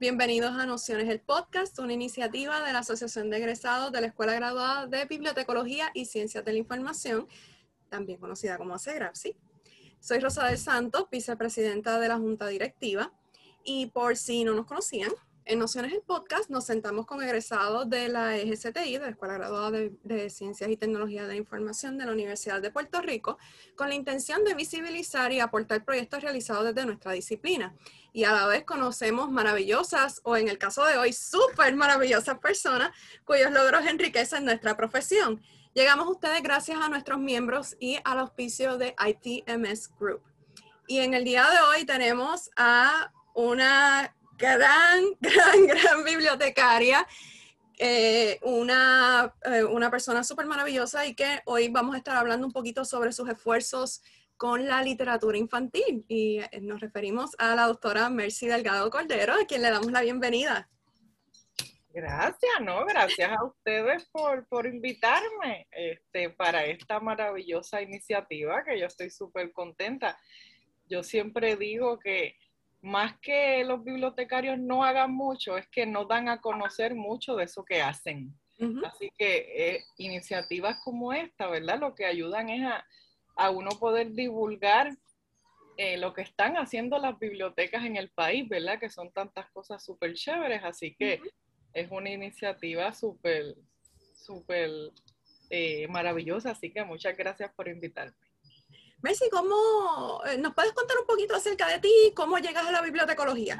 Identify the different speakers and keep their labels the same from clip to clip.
Speaker 1: Bienvenidos a Nociones el Podcast, una iniciativa de la Asociación de Egresados de la Escuela Graduada de Bibliotecología y Ciencias de la Información, también conocida como ACEGRAP, ¿sí? Soy Rosa del Santos, vicepresidenta de la Junta Directiva, y por si no nos conocían, en Nociones el Podcast nos sentamos con egresados de la EGCTI, de la Escuela Graduada de, Ciencias y Tecnología de la Información de la Universidad de Puerto Rico, con la intención de visibilizar y aportar proyectos realizados desde nuestra disciplina. Y a la vez conocemos maravillosas, o en el caso de hoy, súper maravillosas personas cuyos logros enriquecen nuestra profesión. Llegamos a ustedes gracias a nuestros miembros y al auspicio de ITMS Group. Y en el día de hoy tenemos a una gran, gran, gran bibliotecaria, eh, una, eh, una persona súper maravillosa y que hoy vamos a estar hablando un poquito sobre sus esfuerzos con la literatura infantil. Y eh, nos referimos a la doctora Mercy Delgado Cordero, a quien le damos la bienvenida.
Speaker 2: Gracias, ¿no? Gracias a ustedes por, por invitarme este, para esta maravillosa iniciativa que yo estoy súper contenta. Yo siempre digo que más que los bibliotecarios no hagan mucho, es que no dan a conocer mucho de eso que hacen. Así que eh, iniciativas como esta, ¿verdad? Lo que ayudan es a, uno poder divulgar eh, lo que están haciendo las bibliotecas en el país, ¿verdad? Que son tantas cosas súper chéveres. Así que es una iniciativa súper, súper eh, maravillosa. Así que muchas gracias por invitarme.
Speaker 1: Messi, ¿cómo eh, nos puedes contar un poquito acerca de ti? ¿Cómo llegas a la bibliotecología?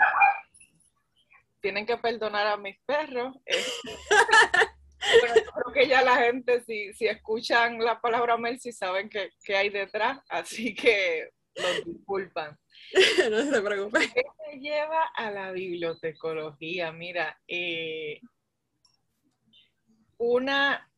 Speaker 2: Tienen que perdonar a mis perros. Eh. bueno, creo que ya la gente, si, si escuchan la palabra Mercy, saben qué hay detrás, así que los disculpan.
Speaker 1: no se preocupe.
Speaker 2: ¿Qué te lleva a la bibliotecología? Mira, eh, una,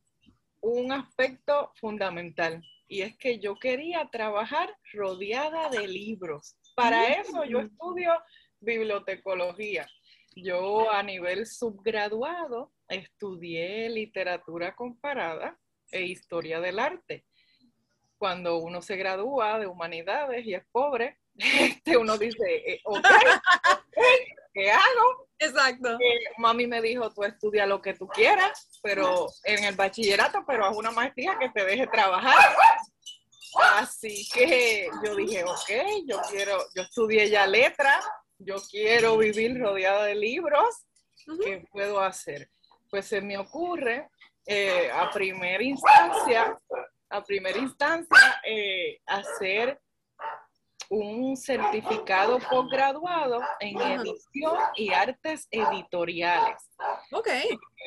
Speaker 2: un aspecto fundamental y es que yo quería trabajar rodeada de libros. Para eso yo estudio bibliotecología. Yo a nivel subgraduado estudié literatura comparada e historia del arte. Cuando uno se gradúa de humanidades y es pobre, este, uno dice, eh, ok, ¿qué hago?
Speaker 1: Exacto.
Speaker 2: Eh, mami me dijo, tú estudia lo que tú quieras, pero en el bachillerato, pero haz una maestría que te deje trabajar. Así que yo dije, ok, yo quiero, yo estudié ya letras, yo quiero vivir rodeada de libros, ¿qué puedo hacer? Pues se me ocurre eh, a primera instancia, a primera instancia, eh, hacer un certificado posgraduado en edición y artes editoriales.
Speaker 1: Ok.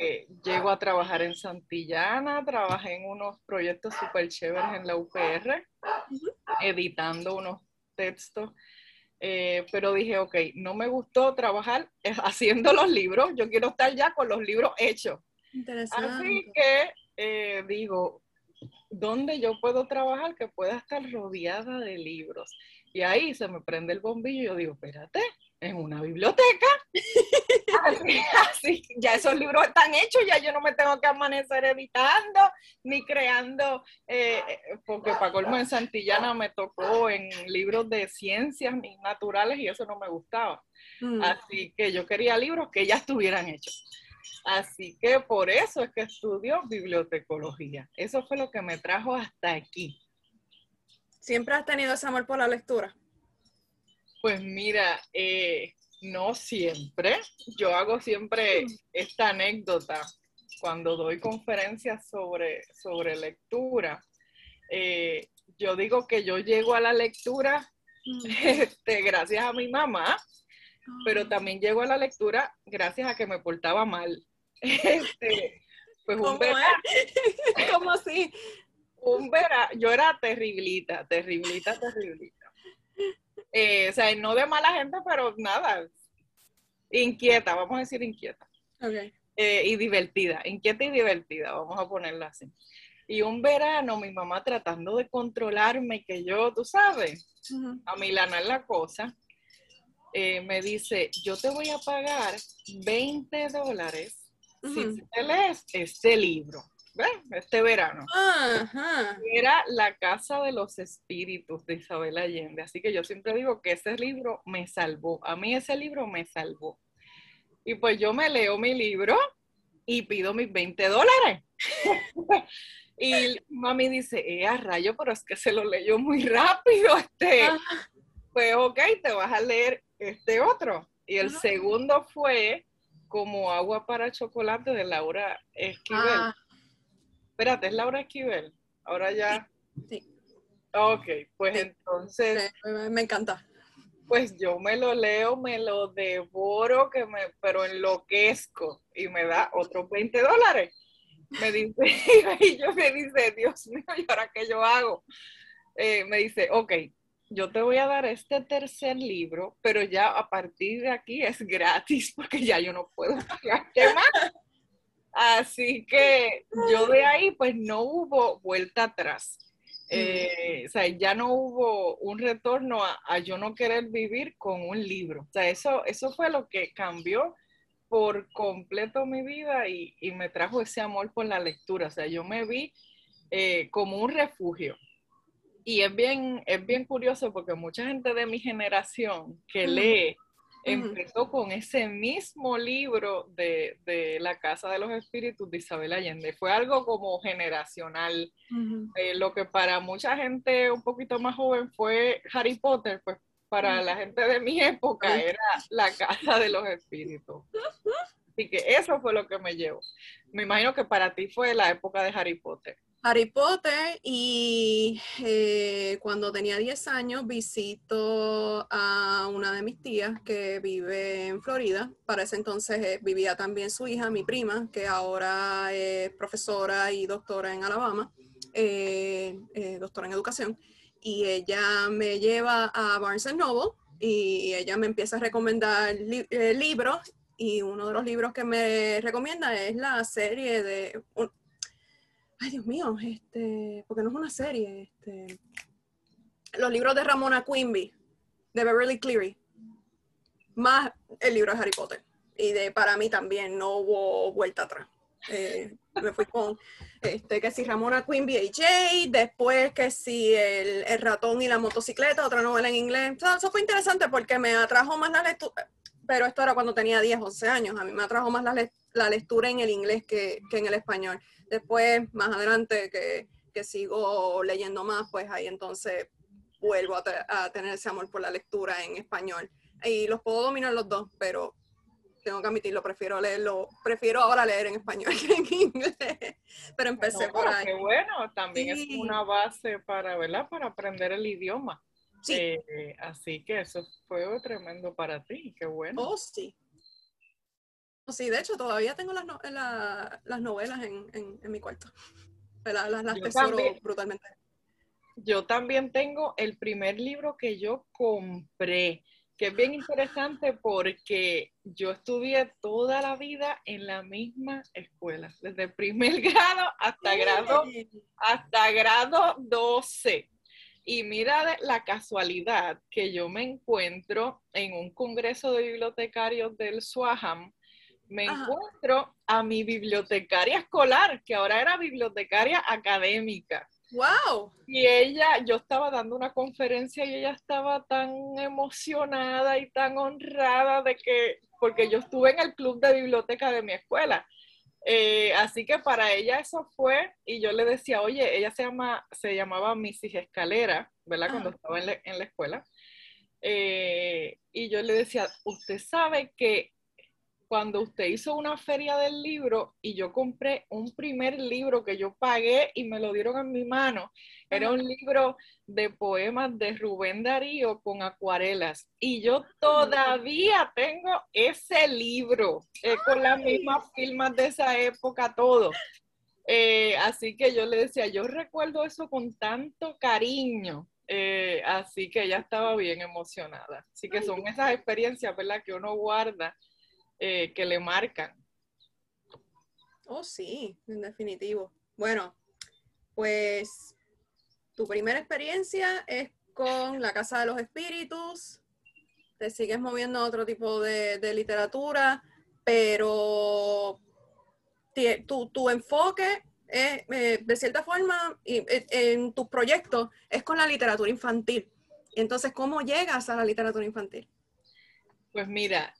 Speaker 2: Eh, llego a trabajar en Santillana, trabajé en unos proyectos súper chéveres en la UPR, editando unos textos. Eh, pero dije, ok, no me gustó trabajar haciendo los libros, yo quiero estar ya con los libros hechos.
Speaker 1: Interesante.
Speaker 2: Así que eh, digo, ¿dónde yo puedo trabajar que pueda estar rodeada de libros? Y ahí se me prende el bombillo y yo digo, espérate, en una biblioteca. así, ya esos libros están hechos, ya yo no me tengo que amanecer editando ni creando, eh, eh, porque para colmo en Santillana me tocó en libros de ciencias naturales y eso no me gustaba. Mm. Así que yo quería libros que ya estuvieran hechos. Así que por eso es que estudio bibliotecología. Eso fue lo que me trajo hasta aquí.
Speaker 1: ¿Siempre has tenido ese amor por la lectura?
Speaker 2: Pues mira, eh, no siempre. Yo hago siempre mm. esta anécdota cuando doy conferencias sobre, sobre lectura. Eh, yo digo que yo llego a la lectura mm. este, gracias a mi mamá, pero ah. también llego a la lectura gracias a que me portaba mal. Este,
Speaker 1: pues un ¿Cómo, ¿Cómo así?
Speaker 2: Un verano, yo era terriblita, terriblita, terriblita. Eh, o sea, no de mala gente, pero nada, inquieta, vamos a decir inquieta.
Speaker 1: Okay.
Speaker 2: Eh, y divertida, inquieta y divertida, vamos a ponerla así. Y un verano, mi mamá tratando de controlarme, que yo, tú sabes, a milanar la cosa, eh, me dice, yo te voy a pagar 20 dólares si te lees este libro este verano. Era La Casa de los Espíritus de Isabel Allende. Así que yo siempre digo que ese libro me salvó. A mí ese libro me salvó. Y pues yo me leo mi libro y pido mis 20 dólares. y mami dice, eh, a rayo, pero es que se lo leyó muy rápido. Este. Ah. Pues ok, te vas a leer este otro. Y el segundo fue como agua para chocolate de Laura Esquivel. Ah. Espérate, es Laura Esquivel. Ahora ya. Sí. Ok, pues entonces.
Speaker 1: me encanta.
Speaker 2: Pues yo me lo leo, me lo devoro, que me, pero enloquezco y me da otros 20 dólares. Me dice, y yo me dice, Dios mío, ¿y ahora qué yo hago? Eh, me dice, ok, yo te voy a dar este tercer libro, pero ya a partir de aquí es gratis porque ya yo no puedo pagarte más. Así que yo de ahí pues no hubo vuelta atrás. Eh, o sea, ya no hubo un retorno a, yo no querer vivir con un libro. O sea, eso, eso fue lo que cambió por completo mi vida y, me trajo ese amor por la lectura. O sea, yo me vi eh, como un refugio. Y es bien, es bien curioso porque mucha gente de mi generación que lee empezó con ese mismo libro de, La Casa de los Espíritus de Isabel Allende. Fue algo como generacional. Eh, lo que para mucha gente un poquito más joven fue Harry Potter, pues para la gente de mi época era La Casa de los Espíritus. Así que eso fue lo que me llevó. Me imagino que para ti fue la época de Harry Potter.
Speaker 1: Harry Potter y eh, cuando tenía 10 años visito a una de mis tías que vive en Florida. Para ese entonces eh, vivía también su hija, mi prima, que ahora es profesora y doctora en Alabama, eh, doctora en educación. Y ella me lleva a Barnes Noble y ella me empieza a recomendar libros y uno de los libros que me recomienda es la serie de ay Dios mío, este, porque no es una serie, este, los libros de Ramona Quimby, de Beverly Cleary, más el libro de Harry Potter. Y de para mí también no hubo vuelta atrás. Eh, me fui con este, que si Ramona Quimby AJ, después que si el, ratón y la motocicleta, otra novela en inglés. eso fue interesante porque me atrajo más la lectura, pero esto era cuando tenía 10, 11 años. A mí me atrajo más la, lectura en el inglés que, que en el español. Después, más adelante, que, sigo leyendo más, pues ahí entonces vuelvo a, tener ese amor por la lectura en español. Y los puedo dominar los dos, pero tengo que admitirlo, prefiero leerlo, prefiero ahora leer en español que en inglés. Pero empecé por ahí.
Speaker 2: Qué bueno, también es una base para, ¿verdad? Para aprender el idioma. Sí. Eh, así que eso fue tremendo para ti, qué bueno.
Speaker 1: Oh, sí. Sí, de hecho, todavía tengo las, las novelas en, mi cuarto. Las, las tesoro brutalmente.
Speaker 2: Yo también tengo el primer libro que yo compré, que es bien interesante porque yo estudié toda la vida en la misma escuela, desde primer grado hasta grado, hasta grado 12. Y mira la casualidad que yo me encuentro en un congreso de bibliotecarios del SWAHAM me encuentro a mi bibliotecaria escolar, que ahora era bibliotecaria académica.
Speaker 1: ¡Wow!
Speaker 2: Y ella, yo estaba dando una conferencia y ella estaba tan emocionada y tan honrada de que, porque yo estuve en el club de biblioteca de mi escuela. Eh, así que para ella eso fue, y yo le decía, oye, ella se, llama, se llamaba Mrs. Escalera, ¿verdad? Cuando estaba en, la escuela. Eh, y yo le decía, usted sabe que cuando usted hizo una feria del libro y yo compré un primer libro que yo pagué y me lo dieron en mi mano. Era un libro de poemas de Rubén Darío con acuarelas. Y yo todavía tengo ese libro eh, con las mismas firmas de esa época, todo. Eh, así que yo le decía, yo recuerdo eso con tanto cariño. Eh, así que ella estaba bien emocionada. Así que son esas experiencias, ¿verdad? Que uno guarda eh, que le marcan.
Speaker 1: Oh, sí, en definitivo. Bueno, pues tu primera experiencia es con la Casa de los Espíritus, te sigues moviendo a otro tipo de, literatura, pero tu, enfoque es, eh, de cierta forma, eh, en tus proyectos es con la literatura infantil. Entonces, ¿cómo llegas a la literatura infantil?
Speaker 2: Pues mira,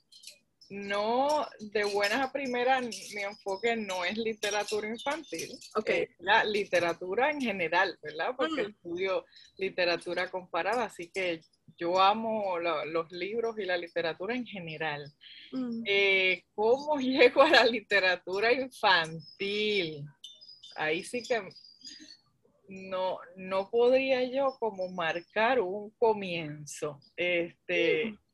Speaker 2: no, de buenas a primeras, mi enfoque no es literatura infantil,
Speaker 1: okay.
Speaker 2: es la literatura en general, ¿verdad? Porque mm. estudio literatura comparada, así que yo amo los libros y la literatura en general. Mm. Eh, ¿Cómo llego a la literatura infantil? Ahí sí que no, no podría yo como marcar un comienzo. Este, mm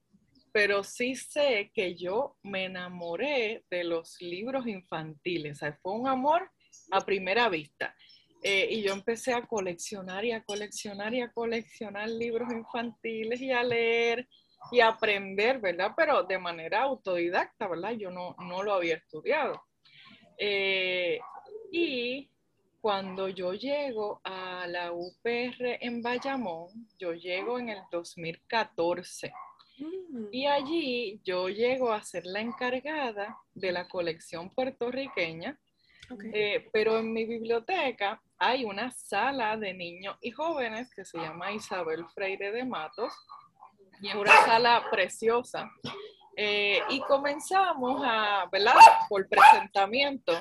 Speaker 2: pero sí sé que yo me enamoré de los libros infantiles. O sea, fue un amor a primera vista. Eh, y yo empecé a coleccionar y a coleccionar y a coleccionar libros infantiles y a leer y a aprender, ¿verdad? Pero de manera autodidacta, ¿verdad? Yo no, no lo había estudiado. Eh, y cuando yo llego a la UPR en Bayamón, yo llego en el 2014. Mm. Y allí yo llego a ser la encargada de la colección puertorriqueña, eh, pero en mi biblioteca hay una sala de niños y jóvenes que se llama Isabel Freire de Matos, y es una sala preciosa. Eh, y comenzamos a, ¿verdad? Por presentamiento,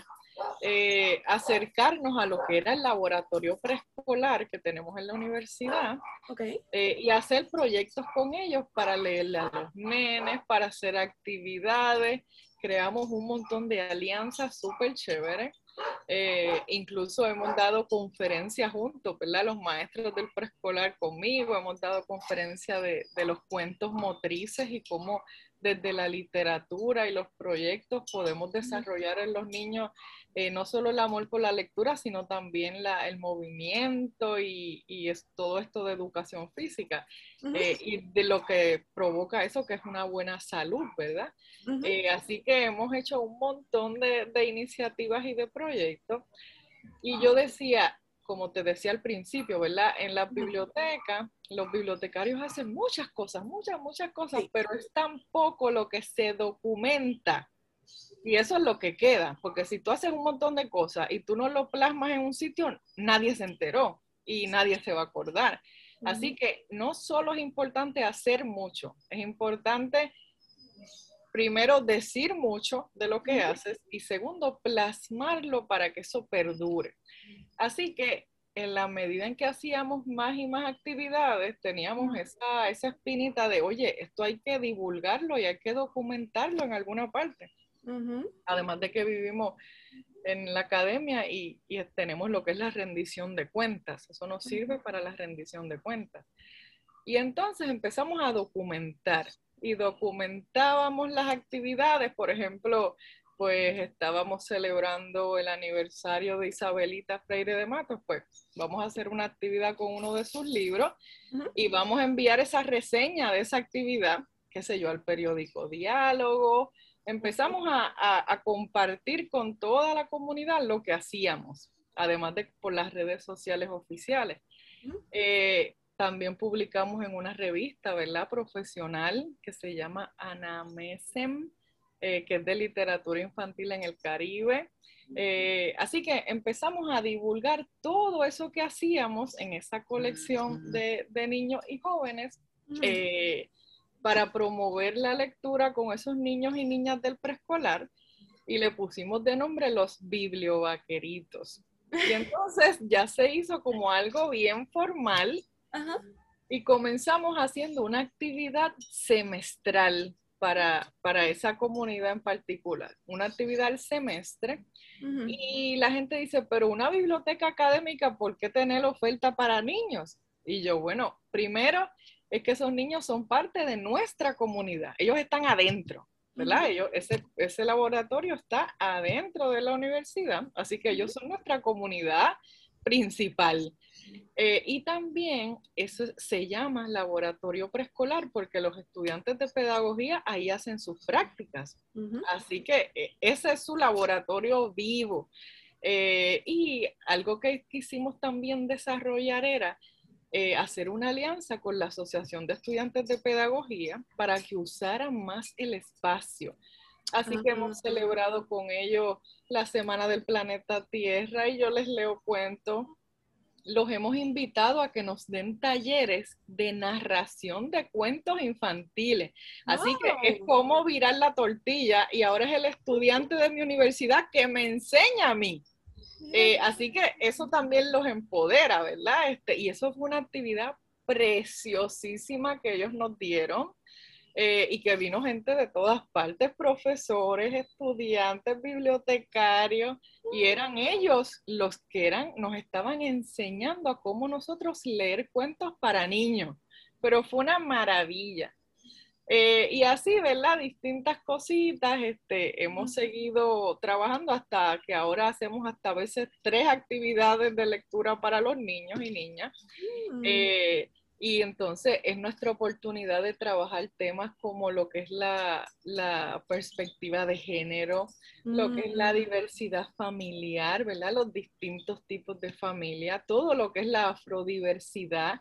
Speaker 2: eh, acercarnos a lo que era el laboratorio preescolar que tenemos en la universidad eh, y hacer proyectos con ellos para leerle a los nenes, para hacer actividades. Creamos un montón de alianzas súper chéveres. Eh, incluso hemos dado conferencias juntos, ¿verdad? Los maestros del preescolar conmigo, hemos dado conferencias de, de los cuentos motrices y cómo desde la literatura y los proyectos podemos desarrollar en los niños eh, no solo el amor por la lectura, sino también la, el movimiento y, y, es todo esto de educación física eh, y de lo que provoca eso, que es una buena salud, ¿verdad? Eh, así que hemos hecho un montón de, de, iniciativas y de proyectos. Y yo decía, como te decía al principio, ¿verdad? En la biblioteca, los bibliotecarios hacen muchas cosas, muchas, muchas cosas, pero es tan poco lo que se documenta. Y eso es lo que queda, porque si tú haces un montón de cosas y tú no lo plasmas en un sitio, nadie se enteró y nadie se va a acordar. Así que no solo es importante hacer mucho, es importante primero decir mucho de lo que haces y segundo plasmarlo para que eso perdure. Así que en la medida en que hacíamos más y más actividades, teníamos esa, esa espinita de, oye, esto hay que divulgarlo y hay que documentarlo en alguna parte. Además de que vivimos en la academia y, tenemos lo que es la rendición de cuentas. Eso nos sirve para la rendición de cuentas. Y entonces empezamos a documentar y documentábamos las actividades. Por ejemplo, pues estábamos celebrando el aniversario de Isabelita Freire de Matos, pues vamos a hacer una actividad con uno de sus libros y vamos a enviar esa reseña de esa actividad, qué sé yo, al periódico Diálogo, empezamos a, compartir con toda la comunidad lo que hacíamos, además de por las redes sociales oficiales. Eh, también publicamos en una revista, ¿verdad? Profesional que se llama Anamesem, eh, que es de literatura infantil en el Caribe. Eh, así que empezamos a divulgar todo eso que hacíamos en esa colección de, niños y jóvenes para promover la lectura con esos niños y niñas del preescolar y le pusimos de nombre los bibliovaqueritos. Y entonces ya se hizo como algo bien formal y comenzamos haciendo una actividad semestral para, para, esa comunidad en particular, una actividad al semestre. Y la gente dice, pero una biblioteca académica, ¿por qué tener oferta para niños? Y yo, bueno, primero es que esos niños son parte de nuestra comunidad. Ellos están adentro, ¿verdad? Ellos, ese, ese laboratorio está adentro de la universidad, así que ellos son nuestra comunidad principal. Eh, y también eso se llama laboratorio preescolar porque los estudiantes de pedagogía ahí hacen sus prácticas. Así que eh, ese es su laboratorio vivo. Eh, y algo que quisimos también desarrollar era hacer una alianza con la Asociación de Estudiantes de Pedagogía para que usaran más el espacio. Así que hemos celebrado con ellos la Semana del Planeta Tierra y yo les leo cuentos los hemos invitado a que nos den talleres de narración de cuentos infantiles. Así que es como virar la tortilla y ahora es el estudiante de mi universidad que me enseña a mí. Eh, así que eso también los empodera, ¿verdad? Este, y eso fue una actividad preciosísima que ellos nos dieron. Eh, y que vino gente de todas partes, profesores, estudiantes, bibliotecarios, y eran ellos los que eran, nos estaban enseñando a cómo nosotros leer cuentos para niños, pero fue una maravilla. Eh, y así, ¿verdad? Distintas cositas, este, hemos seguido trabajando hasta que ahora hacemos hasta a veces tres actividades de lectura para los niños y niñas. Mm. Eh, y entonces es nuestra oportunidad de trabajar temas como lo que es la, perspectiva de género, lo que es la mm. diversidad familiar, ¿verdad? Los distintos tipos de familia, todo lo que es la afrodiversidad.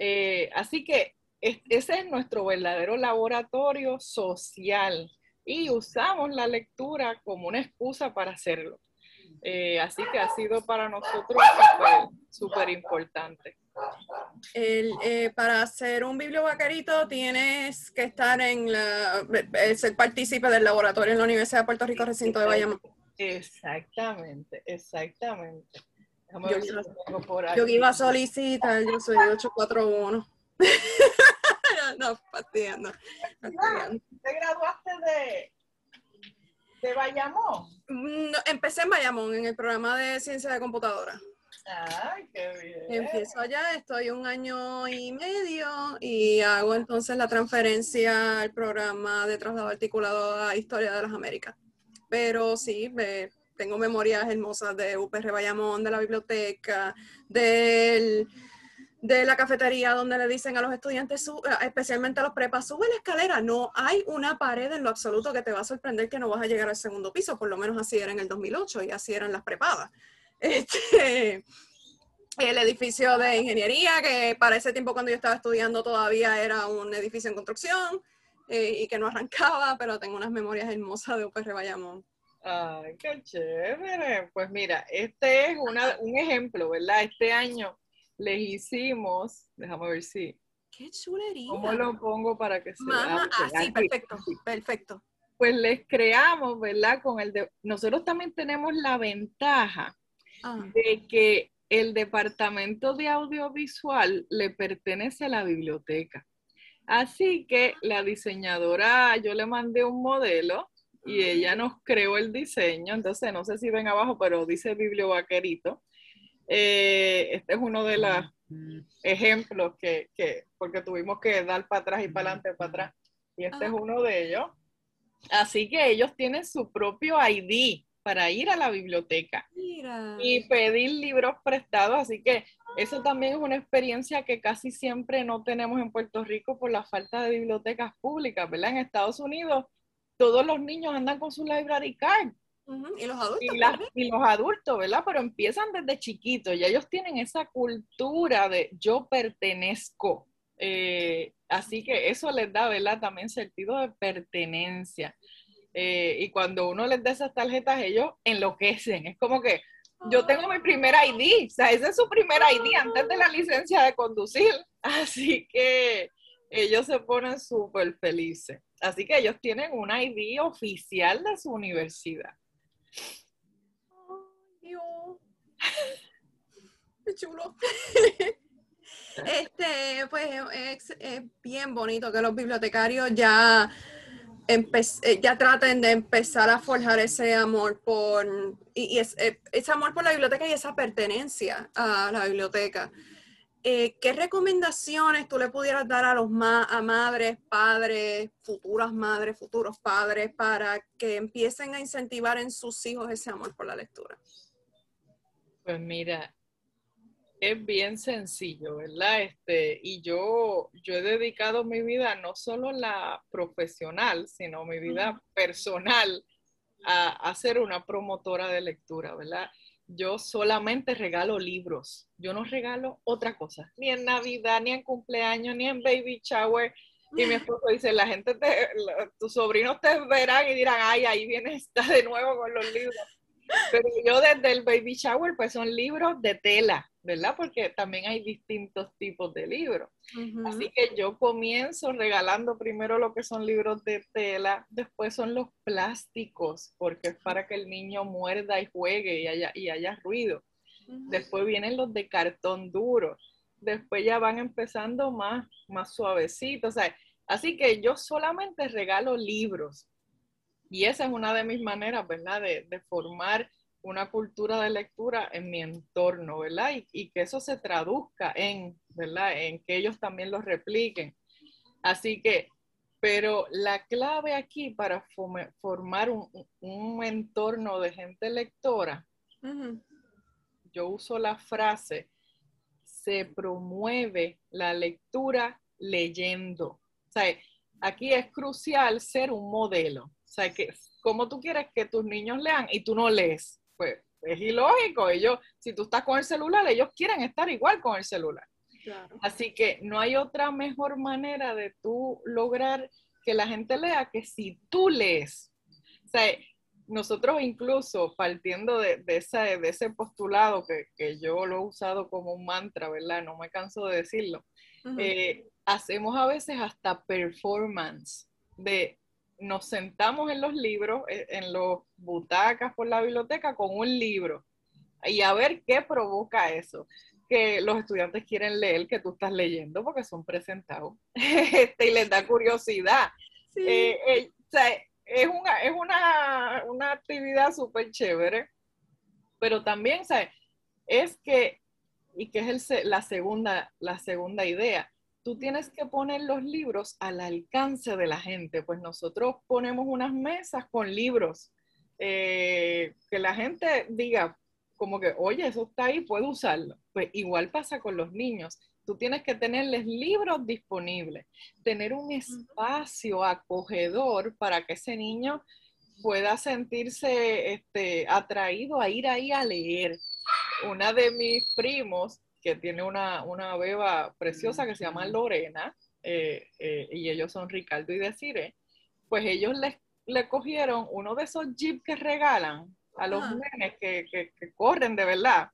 Speaker 2: Eh, así que ese es nuestro verdadero laboratorio social y usamos la lectura como una excusa para hacerlo. Eh, así que ha sido para nosotros súper importante.
Speaker 1: Eh, para ser un bibliovaquerito tienes que estar en la, eh, ser partícipe del laboratorio en la Universidad de Puerto Rico, recinto de Bayamón.
Speaker 2: Exactamente, exactamente.
Speaker 1: Yo, iba a solicitar, yo soy 841. no, fastidiando.
Speaker 2: ¿Te graduaste de, de Bayamón?
Speaker 1: empecé en Bayamón, en el programa de ciencia de computadora.
Speaker 2: Ay, qué bien.
Speaker 1: Empiezo allá, estoy un año y medio y hago entonces la transferencia al programa de traslado articulado a Historia de las Américas. Pero sí, tengo memorias hermosas de UPR Bayamón, de la biblioteca, del, de la cafetería donde le dicen a los estudiantes, especialmente a los prepas, sube la escalera. No hay una pared en lo absoluto que te va a sorprender que no vas a llegar al segundo piso, por lo menos así era en el 2008 y así eran las prepadas. Este, el edificio de ingeniería, que para ese tiempo cuando yo estaba estudiando todavía era un edificio en construcción eh, y que no arrancaba, pero tengo unas memorias hermosas de UPR Bayamón.
Speaker 2: Ay, qué chévere. Pues mira, este es un ejemplo, ¿verdad? Este año les hicimos, déjame ver si.
Speaker 1: ¡Qué chulería!
Speaker 2: ¿Cómo lo pongo para que se
Speaker 1: vea? Ah, sí, perfecto, perfecto.
Speaker 2: Pues les creamos, ¿verdad? Con el de, nosotros también tenemos la ventaja Ah. de que el departamento de audiovisual le pertenece a la biblioteca. Así que la diseñadora, yo le mandé un modelo y ella nos creó el diseño. Entonces, no sé si ven abajo, pero dice bibliovaquerito. Eh, este es uno de los ejemplos que, porque tuvimos que dar para atrás y para adelante, para atrás. Y este es uno de ellos. Así que ellos tienen su propio ID para ir a la biblioteca y pedir libros prestados. Así que eso también es una experiencia que casi siempre no tenemos en Puerto Rico por la falta de bibliotecas públicas, ¿verdad? En Estados Unidos todos los niños andan con su library card.
Speaker 1: Y los adultos.
Speaker 2: Y, los adultos, ¿verdad? Pero empiezan desde chiquitos y ellos tienen esa cultura de yo pertenezco. Eh, así que eso les da, ¿verdad? También sentido de pertenencia. Eh, y cuando uno les da esas tarjetas, ellos enloquecen. Es como que yo tengo mi primer ID, o sea, ese es su primer ID antes de la licencia de conducir. Así que ellos se ponen súper felices. Así que ellos tienen un ID oficial de su universidad.
Speaker 1: Qué chulo. Este, pues es bien bonito que los bibliotecarios ya ya traten de empezar a forjar ese amor por, y, eh, ese amor por la biblioteca y esa pertenencia a la biblioteca. Eh, ¿Qué recomendaciones tú le pudieras dar a los a madres, padres, futuras madres, futuros padres, para que empiecen a incentivar en sus hijos ese amor por la lectura?
Speaker 2: Pues mira, es bien sencillo, ¿verdad? Este, y yo, yo he dedicado mi vida, no solo la profesional, sino mi vida personal, a, ser una promotora de lectura, ¿verdad? Yo solamente regalo libros, yo no regalo otra cosa, ni en Navidad, ni en cumpleaños, ni en baby shower. Y mi esposo dice, la gente, te, tus sobrinos te verán y dirán, ay, ahí viene esta de nuevo con los libros. Pero yo desde el baby shower, pues son libros de tela, ¿verdad? Porque también hay distintos tipos de libros. Así que yo comienzo regalando primero lo que son libros de tela, después son los plásticos, porque es para que el niño muerda y juegue y haya, y haya ruido. Después vienen los de cartón duro. Después ya van empezando más, más suavecitos. así que yo solamente regalo libros. Y esa es una de mis maneras, ¿verdad? De, de formar una cultura de lectura en mi entorno, ¿verdad? Y, que eso se traduzca en, ¿verdad? En que ellos también lo repliquen. Así que, pero la clave aquí para formar un, entorno de gente lectora, yo uso la frase, se promueve la lectura leyendo. O sea, aquí es crucial ser un modelo. O sea, que como tú quieres que tus niños lean y tú no lees pues es ilógico. Ellos, si tú estás con el celular, ellos quieren estar igual con el celular. Así que no hay otra mejor manera de tú lograr que la gente lea que si tú lees. O sea, nosotros incluso partiendo de, de, de ese postulado que, yo lo he usado como un mantra, ¿verdad? No me canso de decirlo. Eh, hacemos a veces hasta performance de nos sentamos en los libros, eh, en los butacas por la biblioteca con un libro y a ver qué provoca eso. Que los estudiantes quieren leer que tú estás leyendo porque son presentados este, y les da curiosidad. Eh, eh, es, una, es una, una actividad súper chévere, pero también es que, y que es el, la, segunda, la segunda idea, tú tienes que poner los libros al alcance de la gente. Pues nosotros ponemos unas mesas con libros eh, que la gente diga como que, oye, eso está ahí, puedo usarlo. Pues igual pasa con los niños. Tú tienes que tenerles libros disponibles, tener un espacio acogedor para que ese niño pueda sentirse este, atraído a ir ahí a leer. Una de mis primos que tiene una, una beba preciosa que se llama Lorena, eh, eh, y ellos son Ricardo y Desire, pues ellos le, le cogieron uno de esos jeeps que regalan a los nenes que, que, corren de verdad.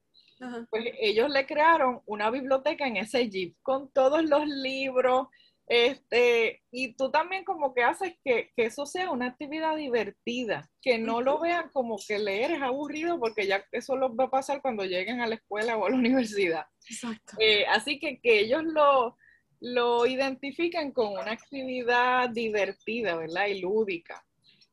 Speaker 2: Pues ellos le crearon una biblioteca en ese jeep con todos los libros, este, y tú también como que haces que, eso sea una actividad divertida, que no lo vean como que leer es aburrido, porque ya eso los va a pasar cuando lleguen a la escuela o a la universidad. Exacto. Eh, así que que ellos lo, lo identifiquen con una actividad divertida, ¿verdad? Y lúdica.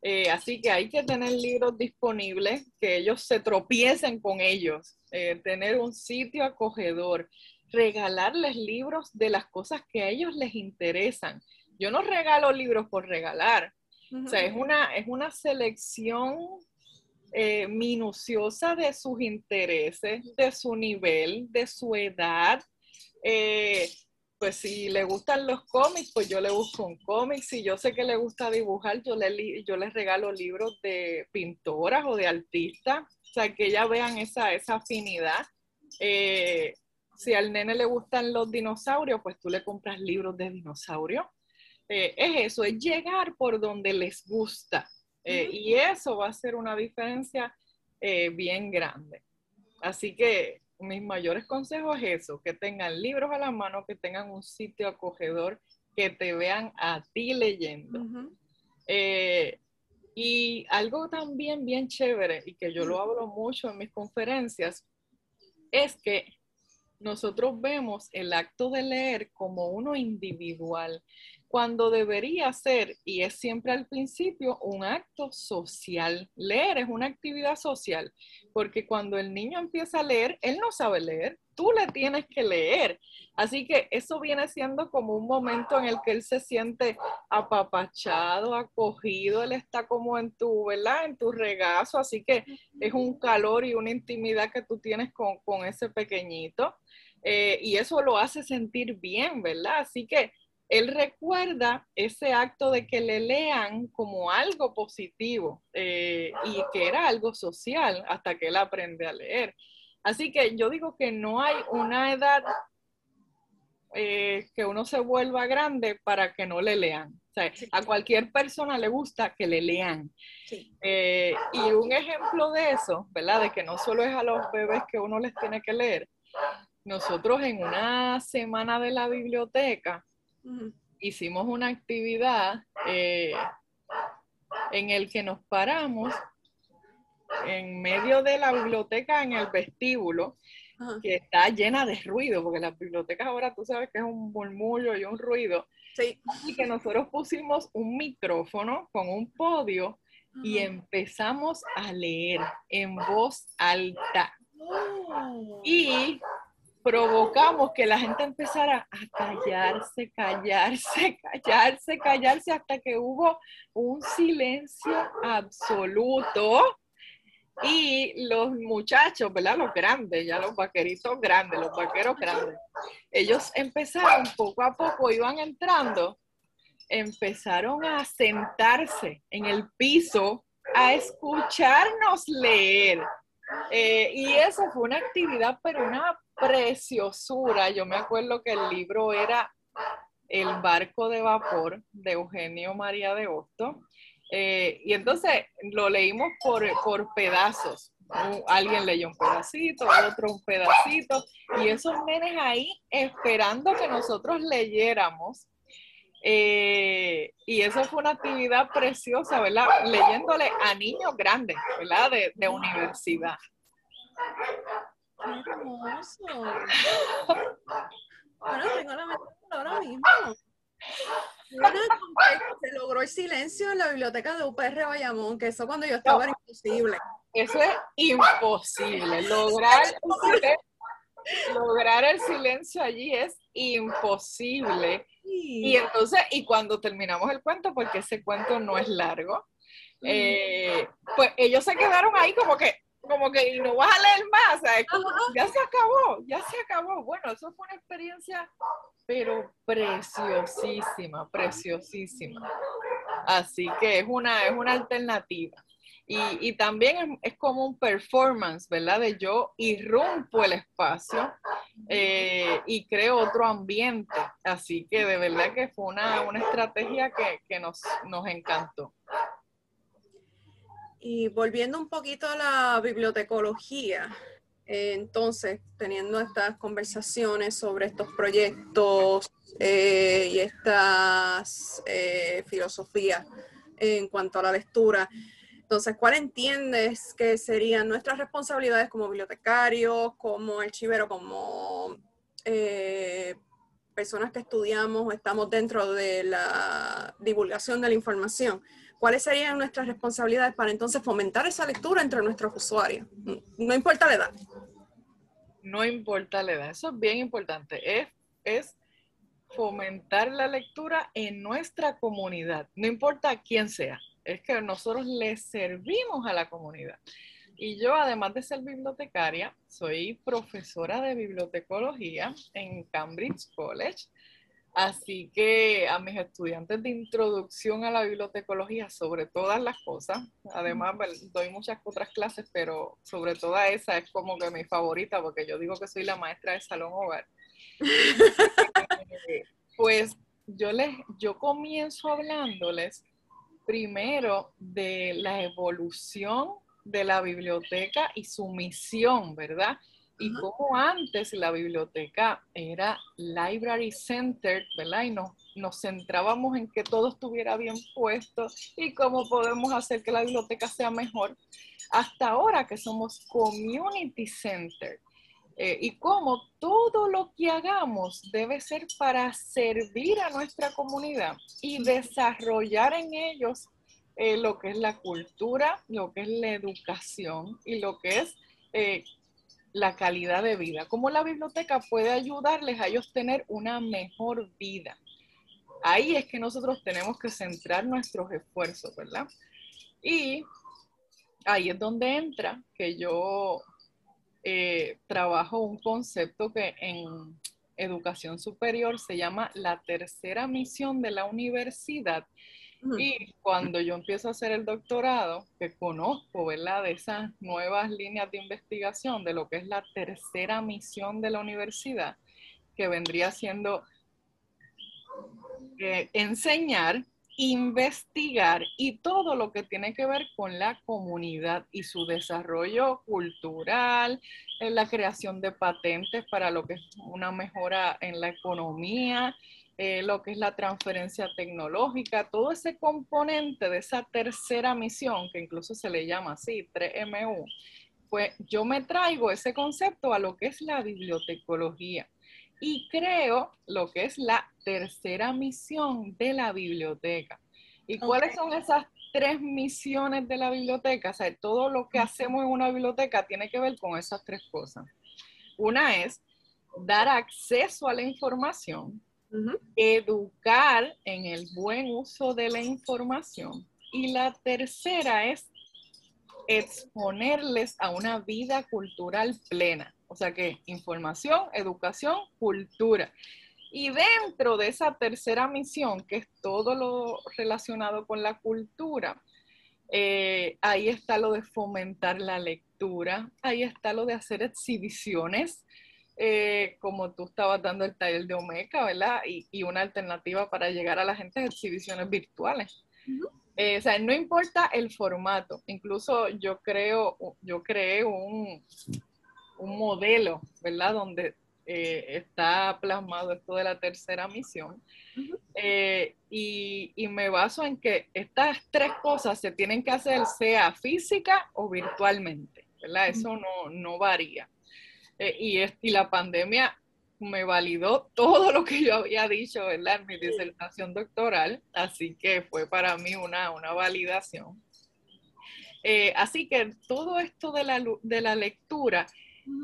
Speaker 2: Eh, así que hay que tener libros disponibles, que ellos se tropiecen con ellos, eh, tener un sitio acogedor regalarles libros de las cosas que a ellos les interesan. Yo no regalo libros por regalar. O sea, es una, es una selección eh, minuciosa de sus intereses, de su nivel, de su edad. Eh, pues si le gustan los cómics, pues yo le busco un cómic. Si yo sé que le gusta dibujar, yo, le, yo les regalo libros de pintoras o de artistas. O sea, que ya vean esa, esa afinidad. Eh, si al nene le gustan los dinosaurios, pues tú le compras libros de dinosaurios. Eh, es eso, es llegar por donde les gusta. Eh, y eso va a ser una diferencia eh, bien grande. Así que mis mayores consejos es eso, que tengan libros a la mano, que tengan un sitio acogedor, que te vean a ti leyendo. y algo también bien chévere, y que yo lo hablo mucho en mis conferencias, es que nosotros vemos el acto de leer como uno individual, cuando debería ser, y es siempre al principio, un acto social. Leer es una actividad social, porque cuando el niño empieza a leer, él no sabe leer, tú le tienes que leer. Así que eso viene siendo como un momento en el que él se siente apapachado, acogido, él está como en tu, ¿verdad? En tu regazo, así que es un calor y una intimidad que tú tienes con, con ese pequeñito. Eh, y eso lo hace sentir bien, ¿verdad? Así que él recuerda ese acto de que le lean como algo positivo eh, y que era algo social hasta que él aprende a leer. Así que yo digo que no hay una edad eh, que uno se vuelva grande para que no le lean. O sea, a cualquier persona le gusta que le lean. y un ejemplo de eso, ¿verdad? De que no solo es a los bebés que uno les tiene que leer, nosotros en una semana de la biblioteca hicimos una actividad eh, en el que nos paramos en medio de la biblioteca en el vestíbulo, que está llena de ruido, porque las bibliotecas ahora tú sabes que es un murmullo y un ruido.
Speaker 1: Sí.
Speaker 2: Y que nosotros pusimos un micrófono con un podio y empezamos a leer en voz alta.
Speaker 1: Oh.
Speaker 2: Y provocamos que la gente empezara a callarse, callarse, callarse, callarse, hasta que hubo un silencio absoluto. Y los muchachos, ¿verdad? Los grandes, ya los vaqueritos grandes, los vaqueros grandes, ellos empezaron poco a poco, iban entrando, empezaron a sentarse en el piso a escucharnos leer. Eh, y eso fue una actividad, pero una preciosura. Yo me acuerdo que el libro era El barco de vapor de Eugenio María de Hosto. Eh, y entonces lo leímos por, por pedazos. alguien leyó un pedacito, otro un pedacito, y esos nenes ahí esperando que nosotros leyéramos. Eh, y eso fue una actividad preciosa, ¿verdad? Leyéndole a niños grandes, ¿verdad? De, de universidad.
Speaker 1: ¡Qué hermoso! Bueno, tengo la mente ahora mismo. se logró el silencio en la biblioteca de UPR Bayamón, que eso cuando yo estaba era imposible.
Speaker 2: Eso es imposible. Lograr, lograr el silencio allí es imposible. Y entonces, y cuando terminamos el cuento, porque ese cuento no es largo, eh, pues ellos se quedaron ahí como que, como que no vas a leer más, ya se acabó, ya se acabó. Bueno, eso fue una experiencia, pero preciosísima, preciosísima. Así que es una, es una alternativa. Y, y también es, como un performance, ¿verdad? De yo irrumpo el espacio eh, y creo otro ambiente. Así que de verdad que fue una, una estrategia que, que nos, nos encantó.
Speaker 1: Y volviendo un poquito a la bibliotecología, eh, entonces, teniendo estas conversaciones sobre estos proyectos eh, y estas eh, filosofías en cuanto a la lectura, entonces, ¿cuál entiendes que serían nuestras responsabilidades como bibliotecarios, como archivero, como personas que estudiamos o estamos dentro de la divulgación de la información? ¿Cuáles serían nuestras responsabilidades para entonces fomentar esa lectura entre nuestros usuarios? No importa la edad.
Speaker 2: No importa la edad, eso es bien importante. Es, es fomentar la lectura en nuestra comunidad, no importa quién sea, es que nosotros le servimos a la comunidad. Y yo, además de ser bibliotecaria, soy profesora de bibliotecología en Cambridge College Así que a mis estudiantes de introducción a la bibliotecología, sobre todas las cosas, además doy muchas otras clases, pero sobre toda esa es como que mi favorita, porque yo digo que soy la maestra de salón hogar. pues yo les, yo comienzo hablándoles primero de la evolución de la biblioteca y su misión, ¿verdad? Y como antes la biblioteca era library centered, ¿verdad? Y nos, nos centrábamos en que todo estuviera bien puesto y cómo podemos hacer que la biblioteca sea mejor, hasta ahora que somos community centered. Eh, y cómo todo lo que hagamos debe ser para servir a nuestra comunidad y desarrollar en ellos eh, lo que es la cultura, lo que es la educación y lo que es eh, la calidad de vida, cómo la biblioteca puede ayudarles a ellos tener una mejor vida. Ahí es que nosotros tenemos que centrar nuestros esfuerzos, ¿verdad? Y ahí es donde entra que yo eh, trabajo un concepto que en educación superior se llama la tercera misión de la universidad y cuando yo empiezo a hacer el doctorado, que conozco, ¿verdad?, de esas nuevas líneas de investigación, de lo que es la tercera misión de la universidad, que vendría siendo eh, enseñar investigar y todo lo que tiene que ver con la comunidad y su desarrollo cultural, en la creación de patentes para lo que es una mejora en la economía, eh, lo que es la transferencia tecnológica, todo ese componente de esa tercera misión, que incluso se le llama así, 3MU, pues yo me traigo ese concepto a lo que es la bibliotecología y creo lo que es la tercera misión de la biblioteca. ¿Y cuáles son esas tres misiones de la biblioteca? O sea, todo lo que hacemos en una biblioteca tiene que ver con esas tres cosas. Una es dar acceso a la información, educar en el buen uso de la información y la tercera es exponerles a una vida cultural plena. O sea que información, educación, cultura. Y dentro de esa tercera misión, que es todo lo relacionado con la cultura, eh, ahí está lo de fomentar la lectura, ahí está lo de hacer exhibiciones, eh, como tú estabas dando el taller de Omeca, ¿verdad? Y, una alternativa para llegar a la gente es exhibiciones virtuales. Eh, o sea, no importa el formato, incluso yo creo, yo creé un, un modelo, ¿verdad? Donde eh, está plasmado esto de la tercera misión. Eh, y, me baso en que estas tres cosas se tienen que hacer sea física o virtualmente, ¿verdad? Eso no, varía. Eh, y, y la pandemia me validó todo lo que yo había dicho, ¿verdad? En mi disertación doctoral, así que fue para mí una, una validación. así que todo esto de la, de la lectura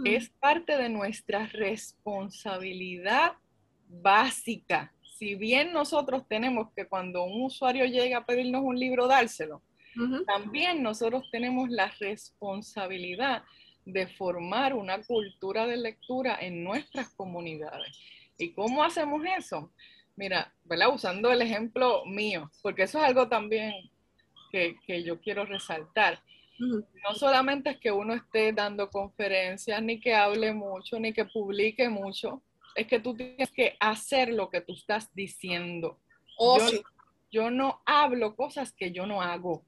Speaker 2: es parte de nuestra responsabilidad básica. Si bien nosotros tenemos que cuando un usuario llega a pedirnos un libro, dárselo, también nosotros tenemos la responsabilidad de formar una cultura de lectura en nuestras comunidades. ¿Y cómo hacemos eso? Mira, ¿verdad? Usando el ejemplo mío, porque eso es algo también que, que yo quiero resaltar. No solamente es que uno esté dando conferencias, ni que hable mucho, ni que publique mucho, es que tú tienes que hacer lo que tú estás diciendo. Oh, yo, no hablo cosas que yo no hago.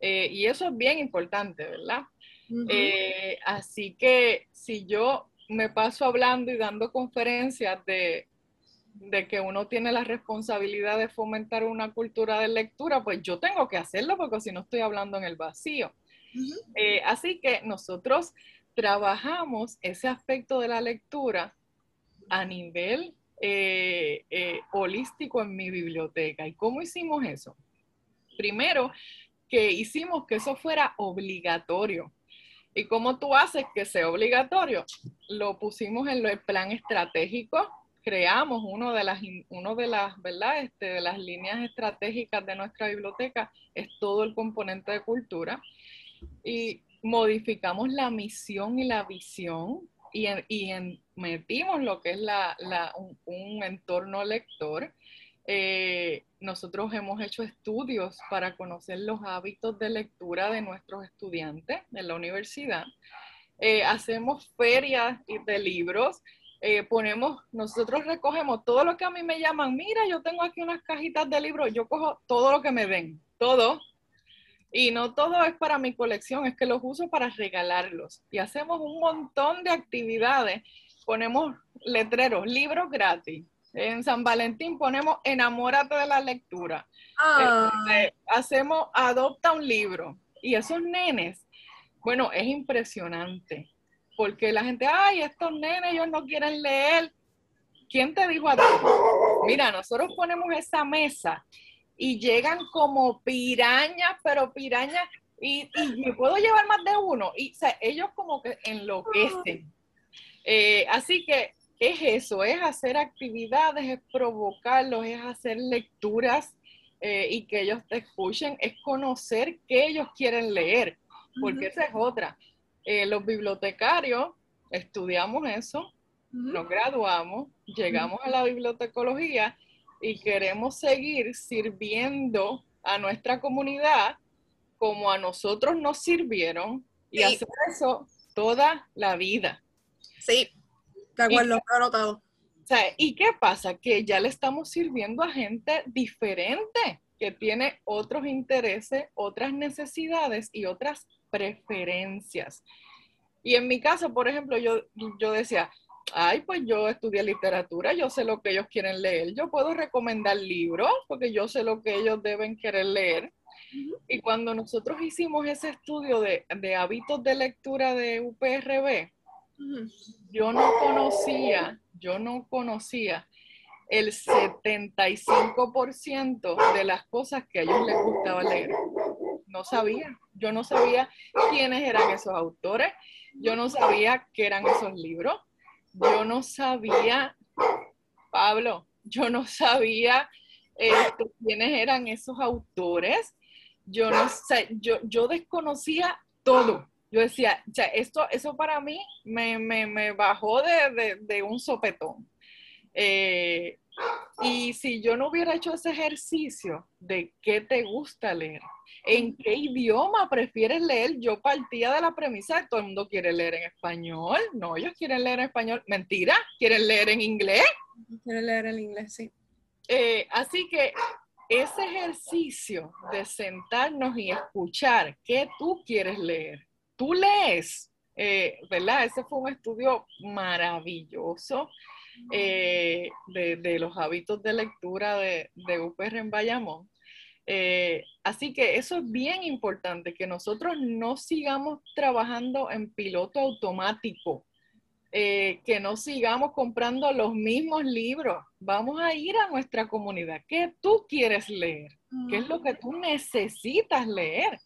Speaker 2: Eh, y eso es bien importante, ¿verdad? Eh, así que si yo me paso hablando y dando conferencias de, de que uno tiene la responsabilidad de fomentar una cultura de lectura, pues yo tengo que hacerlo porque si no estoy hablando en el vacío. Eh, así que nosotros trabajamos ese aspecto de la lectura a nivel eh, eh, holístico en mi biblioteca. ¿Y cómo hicimos eso? Primero, que hicimos que eso fuera obligatorio. ¿Y cómo tú haces que sea obligatorio? Lo pusimos en el plan estratégico creamos uno de las, uno de las, ¿verdad? Este, de las líneas estratégicas de nuestra biblioteca es todo el componente de cultura y modificamos la misión y la visión y, y metimos lo que es la, la, un, entorno lector. Eh, nosotros hemos hecho estudios para conocer los hábitos de lectura de nuestros estudiantes en la universidad. Eh, hacemos ferias de libros eh, ponemos, nosotros recogemos todo lo que a mí me llaman, mira, yo tengo aquí unas cajitas de libros, yo cojo todo lo que me den, todo, y no todo es para mi colección, es que los uso para regalarlos. Y hacemos un montón de actividades, ponemos letreros, libros gratis. En San Valentín ponemos enamórate de la lectura. Ah. Este, hacemos adopta un libro. Y esos nenes, bueno, es impresionante porque la gente, ay, estos nenes, ellos no quieren leer. ¿Quién te dijo a ti? Mira, nosotros ponemos esa mesa y llegan como pirañas, pero pirañas, y, me puedo llevar más de uno. Y ellos como que enloquecen. Eh, así que es eso, es hacer actividades, es provocarlos, es hacer lecturas eh, y que ellos te escuchen, es conocer qué ellos quieren leer, porque esa es otra. Eh, los bibliotecarios estudiamos eso, nos graduamos, llegamos a la bibliotecología y queremos seguir sirviendo a nuestra comunidad como a nosotros nos sirvieron y hacer eso toda la vida.
Speaker 1: Sí, de
Speaker 2: ¿y qué pasa? Que ya le estamos sirviendo a gente diferente, que tiene otros intereses, otras necesidades y otras preferencias. Y en mi caso, por ejemplo, yo, yo decía, ay, pues yo estudié literatura, yo sé lo que ellos quieren leer, yo puedo recomendar libros porque yo sé lo que ellos deben querer leer. Y cuando nosotros hicimos ese estudio de, hábitos de lectura de UPRB, yo no conocía, yo no conocía el 75% de las cosas que a ellos les gustaba leer. No sabía, yo no sabía quiénes eran esos autores, yo no sabía qué eran esos libros, yo no sabía, Pablo, yo no sabía este, quiénes eran esos autores, yo no sé, yo, yo desconocía todo. Yo decía, ya, esto, eso para mí me, bajó de, un sopetón. Eh, y si yo no hubiera hecho ese ejercicio de qué te gusta leer, en qué idioma prefieres leer, yo partía de la premisa de todo el mundo quiere leer en español. No, ellos quieren leer en español. Mentira, quieren leer en inglés.
Speaker 1: Quieren leer en inglés, sí.
Speaker 2: Eh, así que ese ejercicio de sentarnos y escuchar qué tú quieres leer, tú lees, eh, ¿verdad? Ese fue un estudio maravilloso eh, de, los hábitos de lectura de, de UPR en Bayamón. Eh, así que eso es bien importante, que nosotros no sigamos trabajando en piloto automático, que no sigamos comprando los mismos libros. Vamos a ir a nuestra comunidad. ¿Qué tú quieres leer? ¿Qué es lo que tú necesitas leer?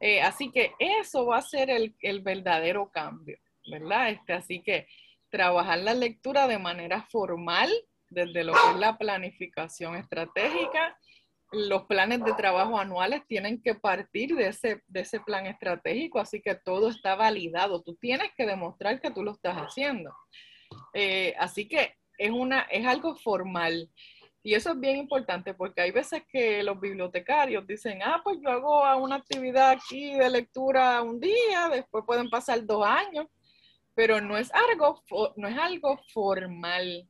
Speaker 2: Eh, así que eso va a ser el, verdadero cambio, ¿verdad? Este, así que trabajar la lectura de manera formal, desde lo que es la planificación estratégica. Los planes de trabajo anuales tienen que partir de ese, de ese plan estratégico, así que todo está validado. Tú tienes que demostrar que tú lo estás haciendo. Eh, así que es, una, es algo formal. Y eso es bien importante porque hay veces que los bibliotecarios dicen, ah, pues yo hago una actividad aquí de lectura un día, después pueden pasar dos años, pero no es algo, no es algo formal.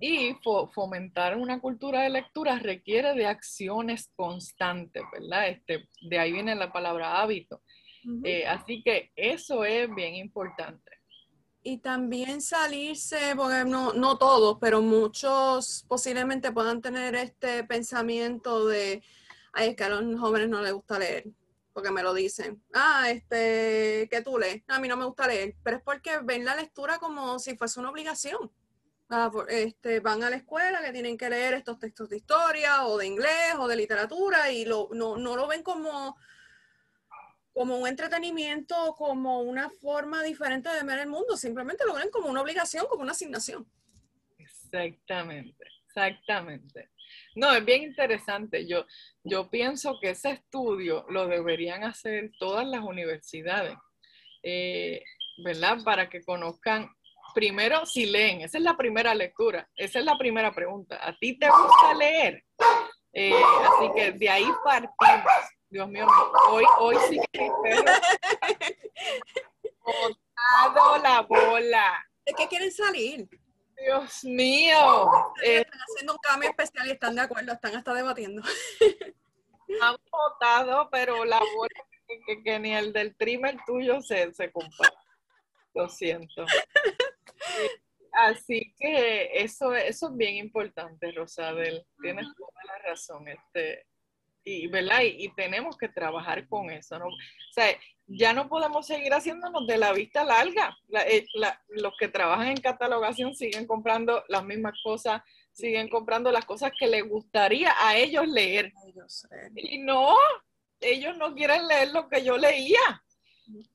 Speaker 2: Y fomentar una cultura de lectura requiere de acciones constantes, ¿verdad? Este, de ahí viene la palabra hábito. Eh, así que eso es bien importante.
Speaker 1: Y también salirse, porque no, no todos, pero muchos posiblemente puedan tener este pensamiento de, ay, es que a los jóvenes no les gusta leer, porque me lo dicen. Ah, este, ¿qué tú lees? A mí no me gusta leer, pero es porque ven la lectura como si fuese una obligación. Ah, este, van a la escuela que tienen que leer estos textos de historia o de inglés o de literatura y lo, no, no lo ven como como un entretenimiento, como una forma diferente de ver el mundo, simplemente lo ven como una obligación, como una asignación.
Speaker 2: Exactamente, exactamente. No, es bien interesante. Yo, yo pienso que ese estudio lo deberían hacer todas las universidades, eh, ¿verdad? Para que conozcan, primero, si leen, esa es la primera lectura, esa es la primera pregunta. ¿A ti te gusta leer? Eh, así que de ahí partimos. Dios mío, hoy, hoy sí que botado la bola.
Speaker 1: ¿De qué quieren salir?
Speaker 2: Dios mío.
Speaker 1: Están haciendo un cambio especial y están de acuerdo, están hasta debatiendo.
Speaker 2: Han votado, pero la bola que, ni el del trimmer tuyo se, se compara. Lo siento. Así que eso, eso es bien importante, Rosabel. Tienes toda la razón. Este, y, ¿verdad? Y, tenemos que trabajar con eso, ¿no? O sea, ya no podemos seguir haciéndonos de la vista larga. Eh, los que trabajan en catalogación siguen comprando las mismas cosas, siguen comprando las cosas que les gustaría a ellos leer. Y no, ellos no quieren leer lo que yo leía.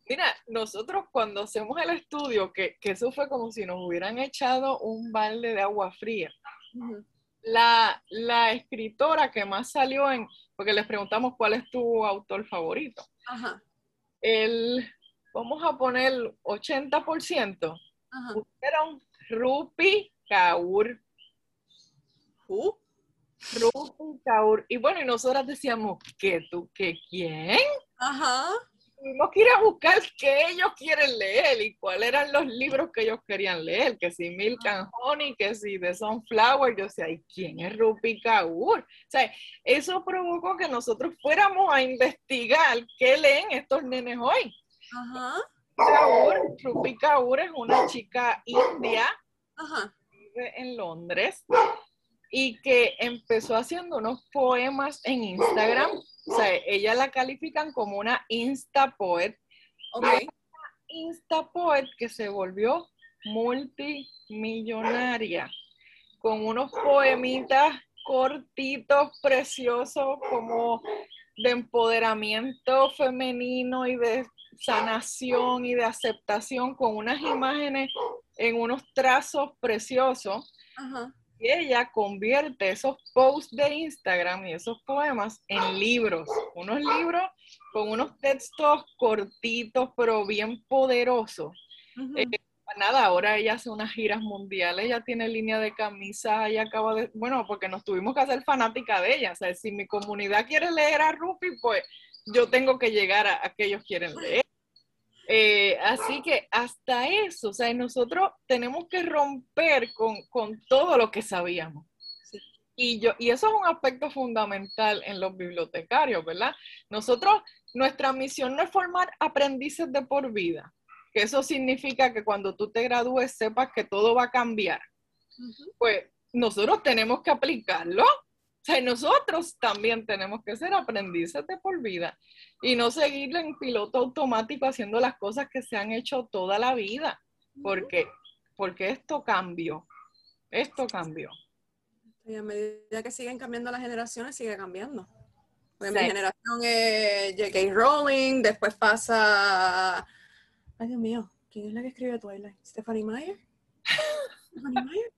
Speaker 2: Mira, nosotros cuando hacemos el estudio, que, eso fue como si nos hubieran echado un balde de agua fría la, escritora que más salió en, porque les preguntamos cuál es tu autor favorito. Ajá. El, vamos a poner 80%, Ajá. pusieron Rupi Kaur.
Speaker 1: ¿Who?
Speaker 2: Rupi Kaur. Y bueno, y nosotras decíamos, ¿qué tú, qué quién?
Speaker 1: Ajá.
Speaker 2: Tuvimos que ir a buscar qué ellos quieren leer y cuáles eran los libros que ellos querían leer, que si Milk and Honey, que si The Sunflower, yo decía, ¿y quién es Rupi Kaur? O sea, eso provocó que nosotros fuéramos a investigar qué leen estos nenes hoy. Ajá. Kaur, Rupi Kaur es una chica india, vive en Londres, y que empezó haciendo unos poemas en Instagram. O sea, ella la califican como una Insta Poet. Okay. Insta Poet que se volvió multimillonaria con unos poemitas cortitos, preciosos, como de empoderamiento femenino y de sanación y de aceptación, con unas imágenes en unos trazos preciosos. Ajá y ella convierte esos posts de Instagram y esos poemas en libros, unos libros con unos textos cortitos pero bien poderosos. Eh, nada, ahora ella hace unas giras mundiales, ella tiene línea de camisas, ella acaba de, bueno, porque nos tuvimos que hacer fanática de ella, o sea, si mi comunidad quiere leer a Rupi, pues yo tengo que llegar a, a que ellos quieren leer. Eh, así que hasta eso, o sea, nosotros tenemos que romper con, todo lo que sabíamos. Y, yo, y eso es un aspecto fundamental en los bibliotecarios, ¿verdad? Nosotros, nuestra misión no es formar aprendices de por vida, que eso significa que cuando tú te gradúes sepas que todo va a cambiar. Pues nosotros tenemos que aplicarlo sea, nosotros también tenemos que ser aprendices de por vida y no seguir en piloto automático haciendo las cosas que se han hecho toda la vida, porque, porque esto cambió, esto cambió.
Speaker 1: Y a medida que siguen cambiando las generaciones, sigue cambiando. Porque mi generación es J.K. Rowling, después pasa... Ay, Dios mío, ¿quién es la que escribe Twilight? ¿Stephanie Meyer? ¿Stephanie Meyer?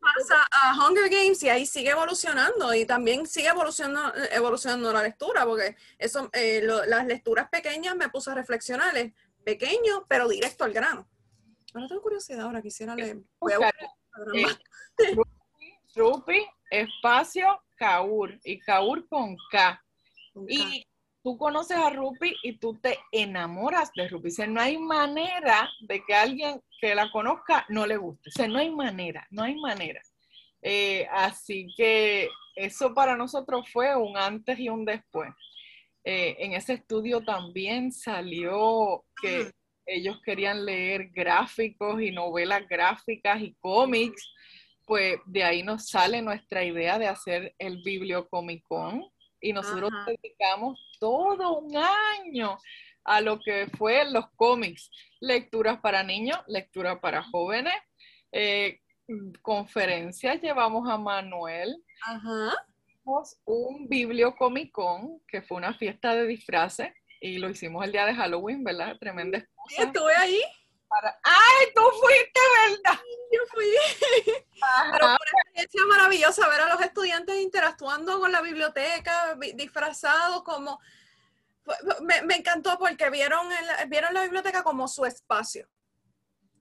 Speaker 1: Pasa a Hunger Games y ahí sigue evolucionando y también sigue evolucionando, evolucionando la lectura, porque eso, eh, las lecturas pequeñas me puse a reflexionar, pequeño pero directo al grano. Ahora tengo curiosidad, ahora quisiera leer. Voy a
Speaker 2: eh, Rupi, espacio, Kaur, y Kaur con K. Y tú conoces a Rupi y tú te enamoras de Rupi. O no hay manera de que alguien que la conozca no le guste. O sea, no hay manera, no hay manera. Eh, así que eso para nosotros fue un antes y un después. Eh, en ese estudio también salió que ellos querían leer gráficos y novelas gráficas y cómics, pues de ahí nos sale nuestra idea de hacer el Bibliocomicón y nosotros dedicamos todo un año a lo que fue los cómics, lecturas para niños, lecturas para jóvenes, eh, conferencias, llevamos a Manuel. Ajá. Un bibliocomicón, que fue una fiesta de disfraces, y lo hicimos el día de Halloween, ¿verdad? Tremenda
Speaker 1: excusa. estuve ahí.
Speaker 2: ¡Ay, tú fuiste, verdad!
Speaker 1: Yo fui. Pero fue una experiencia maravillosa ver a los estudiantes interactuando con la biblioteca, disfrazados como... Me, encantó porque vieron, vieron la biblioteca como su espacio.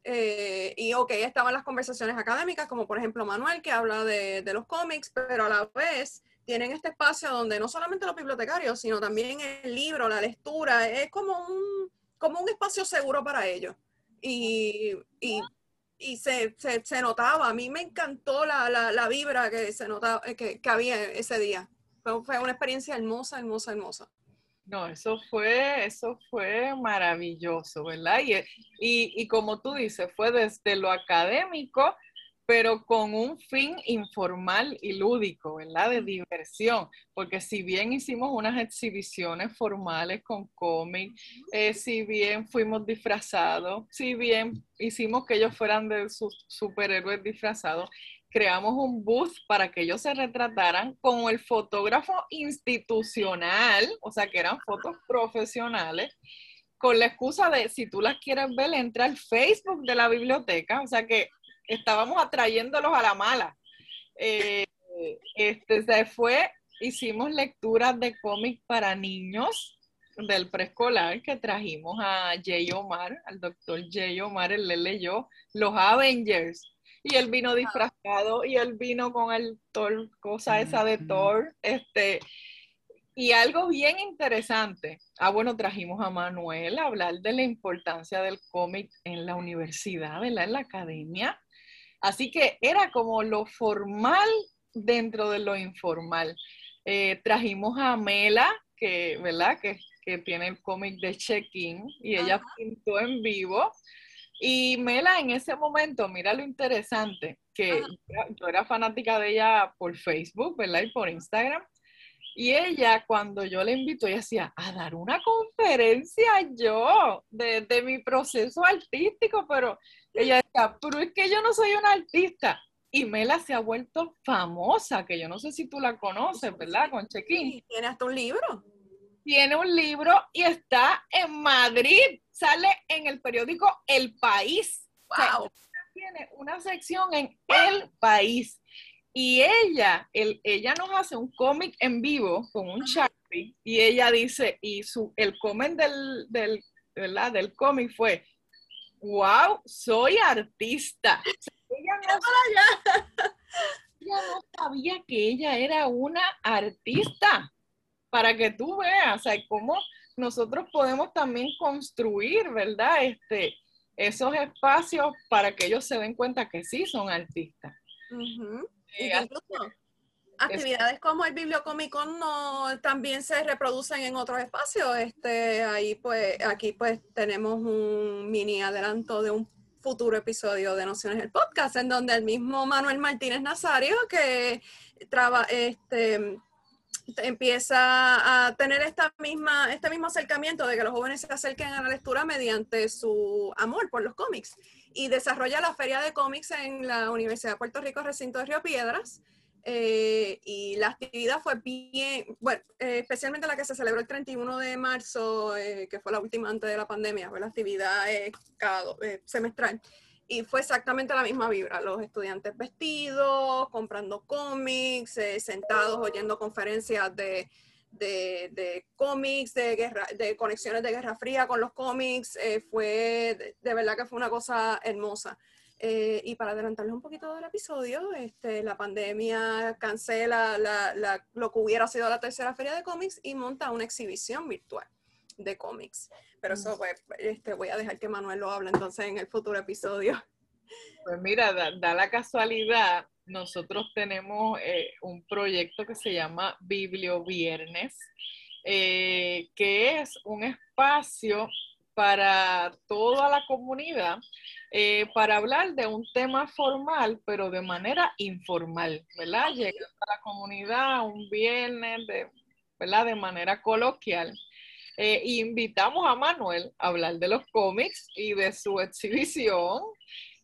Speaker 1: Eh, y ok, estaban las conversaciones académicas, como por ejemplo Manuel, que habla de, de, los cómics, pero a la vez tienen este espacio donde no solamente los bibliotecarios, sino también el libro, la lectura, es como un, como un espacio seguro para ellos y, y, se, se, notaba. A mí me encantó la, la, vibra que se notaba, eh, que, que había ese día. Fue, fue, una experiencia hermosa, hermosa, hermosa.
Speaker 2: No, eso fue, eso fue maravilloso, ¿verdad? Y, y, y como tú dices, fue desde lo académico pero con un fin informal y lúdico, ¿verdad? De diversión, porque si bien hicimos unas exhibiciones formales con cómic, eh, si bien fuimos disfrazados, si bien hicimos que ellos fueran de sus superhéroes disfrazados, creamos un booth para que ellos se retrataran con el fotógrafo institucional, o sea, que eran fotos profesionales, con la excusa de si tú las quieres ver, entra al Facebook de la biblioteca, o sea que estábamos atrayéndolos a la mala. Eh, este, se fue, hicimos lecturas de cómics para niños del preescolar que trajimos a Jay Omar, al doctor Jay Omar, él le leyó Los Avengers. Y él vino disfrazado y él vino con el Thor, cosa esa de Thor. Este, Y algo bien interesante. Ah, bueno, trajimos a Manuel a hablar de la importancia del cómic en la universidad, ¿verdad? En la academia. Así que era como lo formal dentro de lo informal. Eh, trajimos a Mela, que, ¿verdad? Que, que tiene el cómic de Check-in y ella pintó en vivo. Y Mela en ese momento, mira lo interesante, que yo era fanática de ella por Facebook, ¿verdad? Y por Instagram. Y ella, cuando yo le invito, ella decía, a dar una conferencia yo de, mi proceso artístico, pero ella decía, pero es que yo no soy una artista. Y Mela se ha vuelto famosa, que yo no sé si tú la conoces, ¿verdad? Con Chequín.
Speaker 1: Tiene hasta un libro.
Speaker 2: Tiene un libro y está en Madrid. Sale en el periódico El País.
Speaker 1: Wow.
Speaker 2: tiene una sección en El País. Y ella, ella nos hace un cómic en vivo con un Sharpie y ella dice, y su, el comment del, del, del cómic fue, wow, soy artista. ella, no, sabía que ella era una artista, para que tú veas, o sea, cómo nosotros podemos también construir, ¿verdad? Este, esos espacios para que ellos se den cuenta que sí son artistas.
Speaker 1: Incluso actividades como el bibliocomicon no también se reproducen en otros espacios. Este, ahí pues, aquí pues tenemos un mini adelanto de un futuro episodio de Nociones del Podcast, en donde el mismo Manuel Martínez Nazario, que traba, este, empieza a tener esta misma, este mismo acercamiento de que los jóvenes se acerquen a la lectura mediante su amor por los cómics y desarrolla la feria de cómics en la Universidad de Puerto Rico, recinto de Río Piedras. Eh, y la actividad fue bien, bueno, eh, especialmente la que se celebró el 31 de marzo, eh, que fue la última antes de la pandemia, fue la actividad cada, semestral. Y fue exactamente la misma vibra, los estudiantes vestidos, comprando cómics, sentados oyendo conferencias de, de, cómics, de, guerra, de conexiones de Guerra Fría con los cómics, eh, fue de, verdad que fue una cosa hermosa. Eh, y para adelantarles un poquito del episodio, este, la pandemia cancela la, lo que hubiera sido la tercera feria de cómics y monta una exhibición virtual de cómics. Pero eso pues, este, voy a dejar que Manuel lo hable entonces en el futuro episodio.
Speaker 2: Pues mira, da la casualidad nosotros tenemos eh, un proyecto que se llama Biblio Viernes, eh, que es un espacio para toda la comunidad eh, para hablar de un tema formal, pero de manera informal, ¿verdad? Llegando a la comunidad un viernes, de, ¿verdad? De manera coloquial. invitamos a Manuel a hablar de los cómics y de su exhibición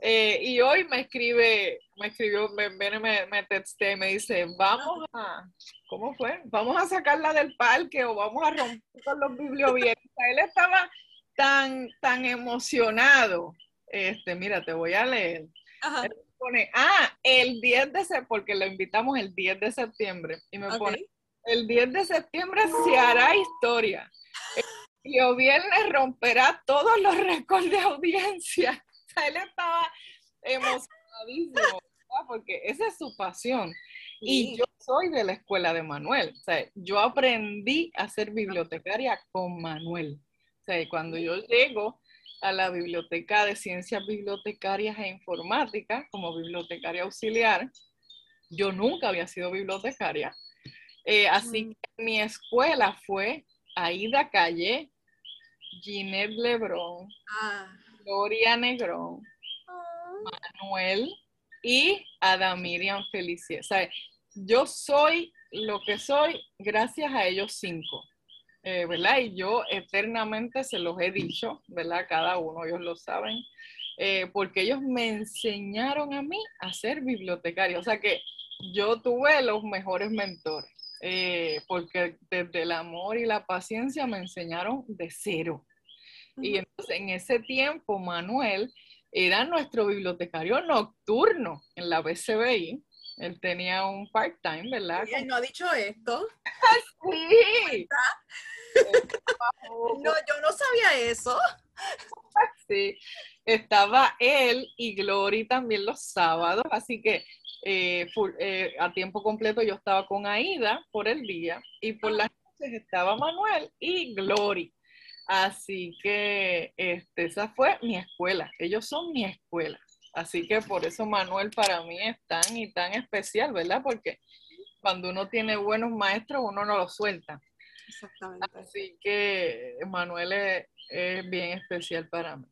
Speaker 2: eh, y hoy me escribe, me escribió, me, me, me texté, me dice, vamos a, ¿cómo fue? Vamos a sacarla del parque o vamos a romper con los bibliobienes. Él estaba tan, tan emocionado. Este, mira, te voy a leer. Él pone, ah, el 10 de septiembre, porque lo invitamos el 10 de septiembre. Y me pone, el 10 de septiembre se hará historia. El viernes romperá todos los récords de audiencia. él estaba emocionadísimo, porque esa es su pasión. Y yo soy de la escuela de Manuel. O sea, yo aprendí a ser bibliotecaria con Manuel. O sea, cuando yo llego a la biblioteca de ciencias bibliotecarias e informática como bibliotecaria auxiliar, yo nunca había sido bibliotecaria. Eh, así mm. que mi escuela fue Aida Calle, Ginette Lebrón, ah. Gloria Negrón, Manuel y Adamirian Felicia. O sea, yo soy lo que soy gracias a ellos cinco, eh, ¿verdad? Y yo eternamente se los he dicho, ¿verdad? Cada uno, ellos lo saben, eh, porque ellos me enseñaron a mí a ser bibliotecario. O sea que yo tuve los mejores mentores. Eh, porque desde el amor y la paciencia me enseñaron de cero. Y entonces en ese tiempo Manuel era nuestro bibliotecario nocturno en la BCBI. Él tenía un part-time, ¿verdad?
Speaker 1: Él no ha dicho esto.
Speaker 2: sí.
Speaker 1: No, yo no sabía eso.
Speaker 2: sí. Estaba él y Glory también los sábados, así que eh, eh, a tiempo completo yo estaba con Aida por el día y por la estaba Manuel y Glory. Así que este, esa fue mi escuela. Ellos son mi escuela. Así que por eso Manuel para mí es tan y tan especial, ¿verdad? Porque cuando uno tiene buenos maestros, uno no los suelta. Exactamente. Así que Manuel es, bien especial para mí.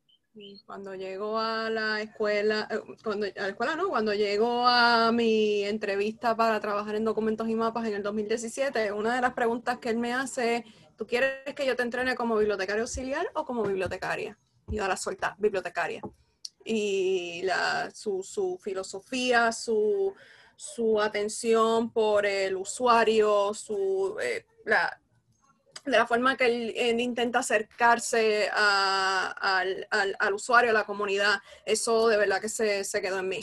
Speaker 1: Cuando llego a la escuela, eh, cuando, a la escuela no, cuando llego a mi entrevista para trabajar en documentos y mapas en el 2017, una de las preguntas que él me hace es, ¿tú quieres que yo te entrene como bibliotecario auxiliar o como bibliotecaria? Y yo la suelta, bibliotecaria. Y la, su, su filosofía, su, su atención por el usuario, su, eh, la, de la forma que él, intenta acercarse al, usuario, a la comunidad, eso de verdad que se, quedó en mí.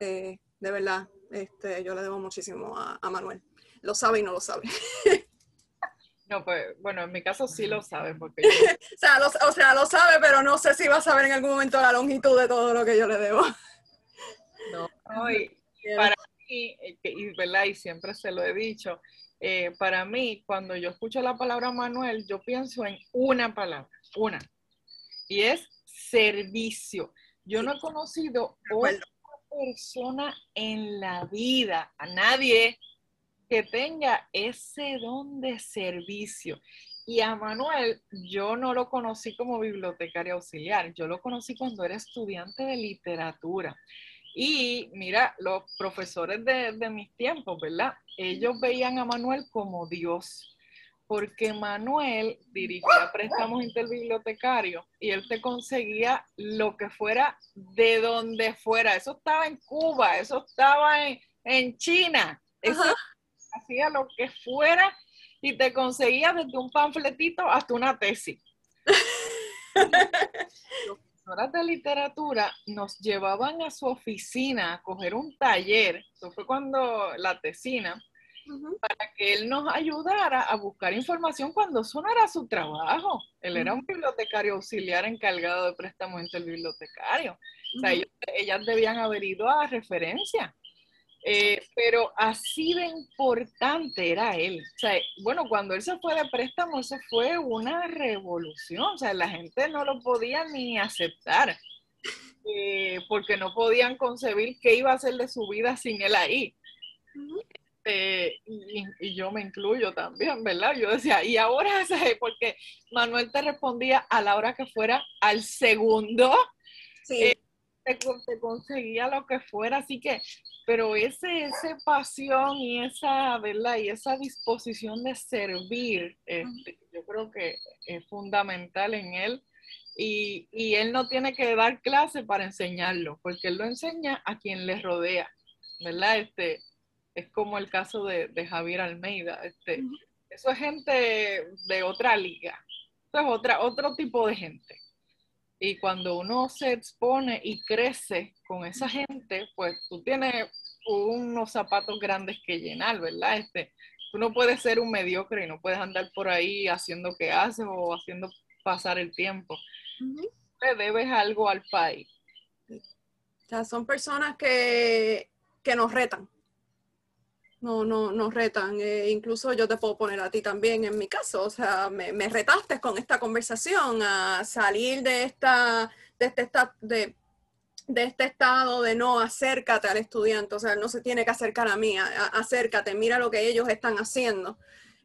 Speaker 1: Eh, de verdad, este, yo le debo muchísimo a, Manuel. Lo sabe y no lo sabe.
Speaker 2: No, pues, bueno, en mi caso sí lo sabe, porque
Speaker 1: o, sea, lo, o sea, lo sabe, pero no sé si va a saber en algún momento la longitud de todo lo que yo le debo.
Speaker 2: No, para y, ¿verdad? y siempre se lo he dicho, eh, para mí, cuando yo escucho la palabra Manuel, yo pienso en una palabra, una, y es servicio. Yo no he conocido otra persona en la vida, a nadie que tenga ese don de servicio. Y a Manuel, yo no lo conocí como bibliotecario auxiliar, yo lo conocí cuando era estudiante de literatura. Y mira, los profesores de, mis tiempos, ¿verdad? Ellos veían a Manuel como Dios, porque Manuel dirigía préstamos interbibliotecarios y él te conseguía lo que fuera de donde fuera. Eso estaba en Cuba, eso estaba en, China, eso hacía lo que fuera y te conseguía desde un panfletito hasta una tesis. profesoras de literatura nos llevaban a su oficina a coger un taller, eso fue cuando la tesina, para que él nos ayudara a buscar información cuando eso no era su trabajo. Él era un bibliotecario auxiliar encargado de préstamos bibliotecario. O sea, ellas debían haber ido a referencia. Eh, pero así de importante era él. O sea, bueno, cuando él se fue de préstamo, eso fue una revolución. O sea, la gente no lo podía ni aceptar, eh, porque no podían concebir qué iba a hacer de su vida sin él ahí. Eh, y, yo me incluyo también, ¿verdad? Yo decía, y ahora, porque Manuel te respondía a la hora que fuera al segundo. Sí te, conseguía lo que fuera, así que, pero ese, esa pasión y esa, ¿verdad? Y esa disposición de servir, este, yo creo que es fundamental en él. Y, y, él no tiene que dar clase para enseñarlo, porque él lo enseña a quien le rodea, ¿verdad? Este, es como el caso de, de Javier Almeida. Este, Eso es gente de otra liga, eso es otra, otro tipo de gente. Y cuando uno se expone y crece con esa gente, pues tú tienes unos zapatos grandes que llenar, ¿verdad? Este, tú no puedes ser un mediocre y no puedes andar por ahí haciendo que haces o haciendo pasar el tiempo. Le debes algo al país.
Speaker 1: O sea, son personas que, que nos retan no, no, nos retan. Eh, incluso yo te puedo poner a ti también en mi caso. O sea, me, me retaste con esta conversación a salir de esta, de este, de, de este estado de no acércate al estudiante. O sea, no se tiene que acercar a mí, acércate, mira lo que ellos están haciendo.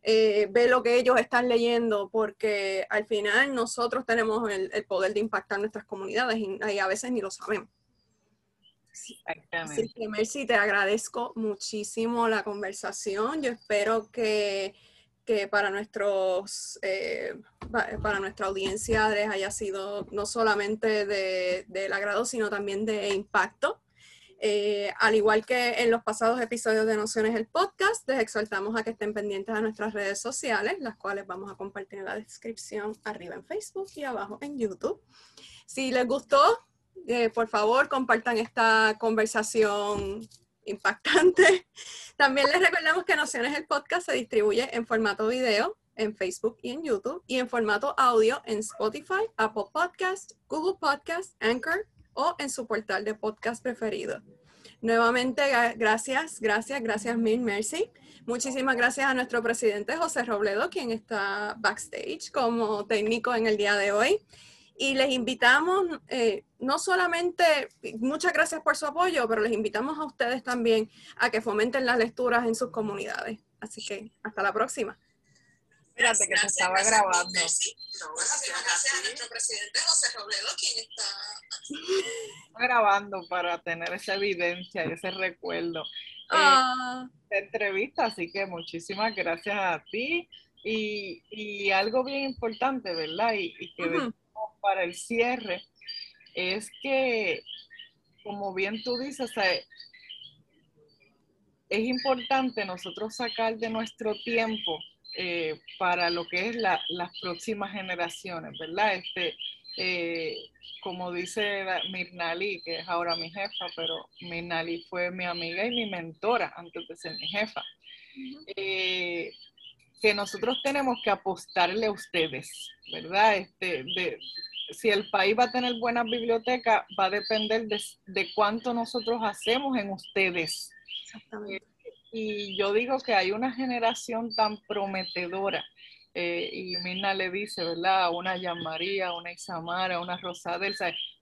Speaker 1: Eh, ve lo que ellos están leyendo, porque al final nosotros tenemos el poder de impactar nuestras comunidades y a veces ni lo sabemos. Exactamente. Sí, Mercy, te agradezco muchísimo la conversación. Yo espero que, que para, nuestros, eh, para nuestra audiencia les haya sido no solamente de, del agrado, sino también de impacto. Eh, al igual que en los pasados episodios de Nociones el podcast, les exhortamos a que estén pendientes a nuestras redes sociales, las cuales vamos a compartir en la descripción arriba en Facebook y abajo en YouTube. Si les gustó, eh, por favor, compartan esta conversación impactante. También les recordamos que Nociones el podcast se distribuye en formato video en Facebook y en YouTube y en formato audio en Spotify, Apple Podcast, Google Podcast, Anchor o en su portal de podcast preferido. Nuevamente, gracias, gracias, gracias mil, Mercy. Muchísimas gracias a nuestro presidente José Robledo, quien está backstage como técnico en el día de hoy. Y les invitamos, eh, no solamente, muchas gracias por su apoyo, pero les invitamos a ustedes también a que fomenten las lecturas en sus comunidades. Así que hasta la próxima.
Speaker 2: Espérate que se estaba grabando.
Speaker 1: No, gracias a nuestro presidente José Robledo, quien
Speaker 2: está grabando para tener esa evidencia y ese recuerdo. Eh,
Speaker 1: ah.
Speaker 2: de entrevista, así que muchísimas gracias a ti. Y, y algo bien importante, ¿verdad? Y, que para el cierre es que, como bien tú dices, es importante nosotros sacar de nuestro tiempo eh, para lo que es las próximas generaciones, ¿verdad? Este, eh, como dice Mirnali, que es ahora mi jefa, pero Mirnali fue mi amiga y mi mentora antes de ser mi jefa, eh, que nosotros tenemos que apostarle a ustedes, ¿verdad? Este, de, si el país va a tener buenas bibliotecas, va a depender de, de cuánto nosotros hacemos en ustedes. Exactamente y yo digo que hay una generación tan prometedora. Eh, y Mirna le dice, ¿verdad? Una María, una Isamara, una Rosadel,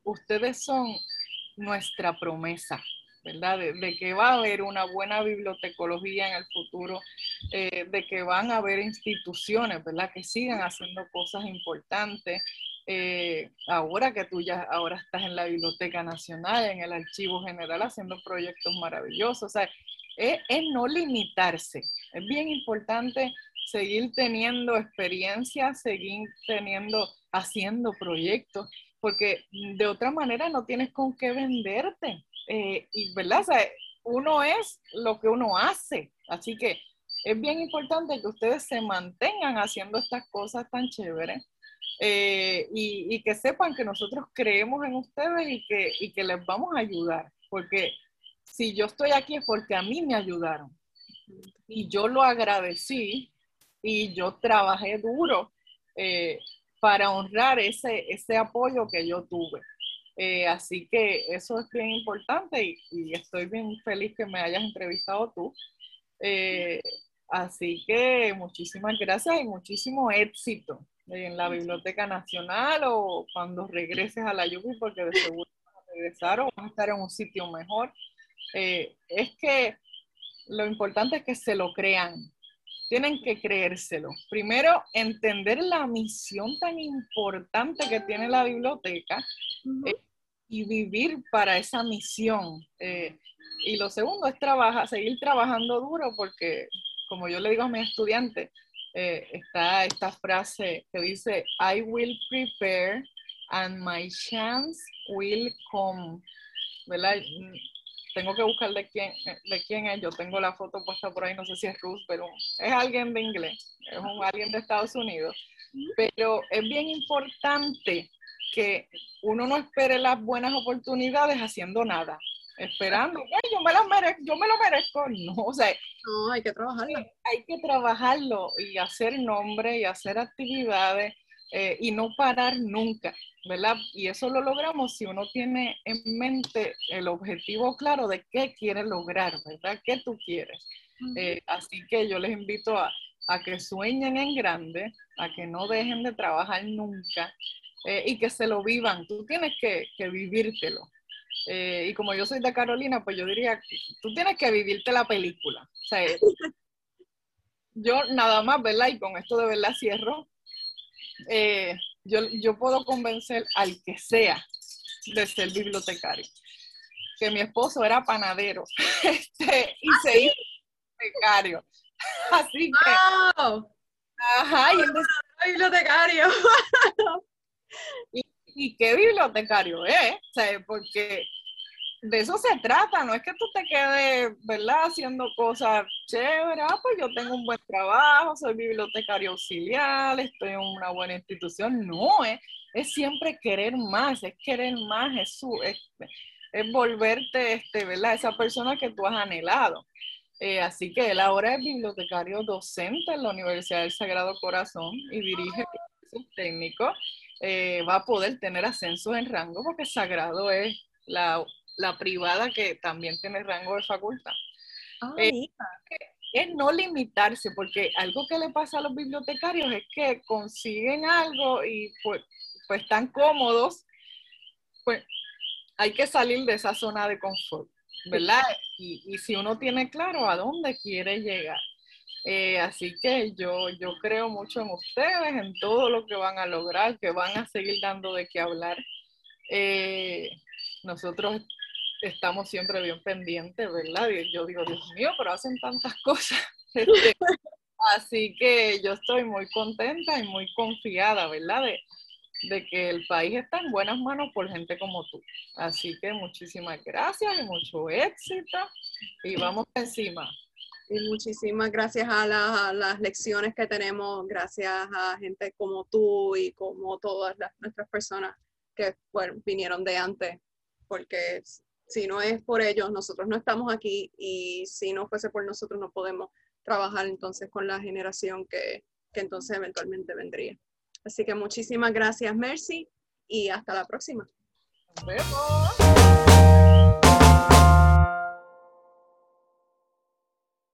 Speaker 2: ustedes son nuestra promesa, ¿verdad? De, que va a haber una buena bibliotecología en el futuro, eh, de que van a haber instituciones, ¿verdad? Que sigan haciendo cosas importantes. Eh, ahora que tú ya ahora estás en la Biblioteca Nacional, en el Archivo General, haciendo proyectos maravillosos. O sea, es, no limitarse. Es bien importante seguir teniendo experiencia, seguir teniendo, haciendo proyectos, porque de otra manera no tienes con qué venderte. Eh, y, ¿verdad? uno es lo que uno hace. Así que es bien importante que ustedes se mantengan haciendo estas cosas tan chéveres. Eh, y, que sepan que nosotros creemos en ustedes y que, y que les vamos a ayudar, porque si yo estoy aquí es porque a mí me ayudaron. Y yo lo agradecí y yo trabajé duro eh, para honrar ese, ese apoyo que yo tuve. Eh, así que eso es bien importante y, estoy bien feliz que me hayas entrevistado tú. Así que muchísimas gracias y muchísimo éxito en la Biblioteca Nacional o cuando regreses a la Yupi, porque de seguro vas a regresar o vas a estar en un sitio mejor. Eh, es que lo importante es que se lo crean. Tienen que creérselo. Primero, entender la misión tan importante que tiene la biblioteca eh, y vivir para esa misión. Eh, y lo segundo es trabajar, seguir trabajando duro porque, como yo le digo a mis estudiantes, está esta frase que dice, I will prepare and my chance will come. tengo que buscar de quién, de quién es. Yo tengo la foto puesta por ahí, no sé si es Ruth, pero es alguien de inglés, es un, alguien de Estados Unidos. Pero es bien importante que uno no espere las buenas oportunidades haciendo nada, esperando, yo, me las merezco, yo me lo merezco. No, o sea,
Speaker 1: no, hay que trabajarlo.
Speaker 2: Hay que trabajarlo y hacer nombre y hacer actividades eh, y no parar nunca. ¿verdad? Y eso lo logramos si uno tiene en mente el objetivo claro de qué quiere lograr, ¿verdad? ¿Qué tú quieres? Eh, así que yo les invito a, que sueñen en grande, a que no dejen de trabajar nunca eh, y que se lo vivan. Tú tienes que, que vivírtelo. Eh, y como yo soy de Carolina, pues yo diría, tú tienes que vivirte la película. O sea, yo nada más, ¿verdad? Y con esto de verdad cierro. Eh, yo, puedo convencer al que sea de ser bibliotecario. Que mi esposo era panadero este, y ¿Ah, se hizo bibliotecario. Así que.
Speaker 1: Ajá, y bibliotecario.
Speaker 2: y, y, qué bibliotecario es, porque de eso se trata, no es que tú te quedes, ¿verdad?, haciendo cosas chéveres, ah, pues yo tengo un buen trabajo, soy bibliotecario auxiliar, estoy en una buena institución, no, es, es siempre querer más, es querer más, es, su, es, volverte, este, ¿verdad?, esa persona que tú has anhelado. Eh, así que él ahora es bibliotecario docente en la Universidad del Sagrado Corazón y dirige el técnico. Eh, va a poder tener ascensos en rango porque Sagrado es la la privada que también tiene rango de facultad.
Speaker 1: Ah,
Speaker 2: Eh, es no limitarse, porque algo que le pasa a los bibliotecarios es que consiguen algo y pues, pues están cómodos, pues hay que salir de esa zona de confort, ¿verdad? Y, y si uno tiene claro a dónde quiere llegar. Eh, así que yo, yo creo mucho en ustedes, en todo lo que van a lograr, que van a seguir dando de qué hablar. Eh, nosotros estamos siempre bien pendientes, ¿verdad? Y yo digo, Dios mío, pero hacen tantas cosas. Este, así que yo estoy muy contenta y muy confiada, ¿verdad? De, de que el país está en buenas manos por gente como tú. Así que muchísimas gracias y mucho éxito y vamos encima.
Speaker 1: Y muchísimas gracias a, la- a las lecciones que tenemos, gracias a gente como tú y como todas las, nuestras personas que bueno, vinieron de antes, porque s- si no es por ellos, nosotros no estamos aquí y si no fuese por nosotros no podemos trabajar entonces con la generación que, que entonces eventualmente vendría. Así que muchísimas gracias, Mercy, y hasta la próxima.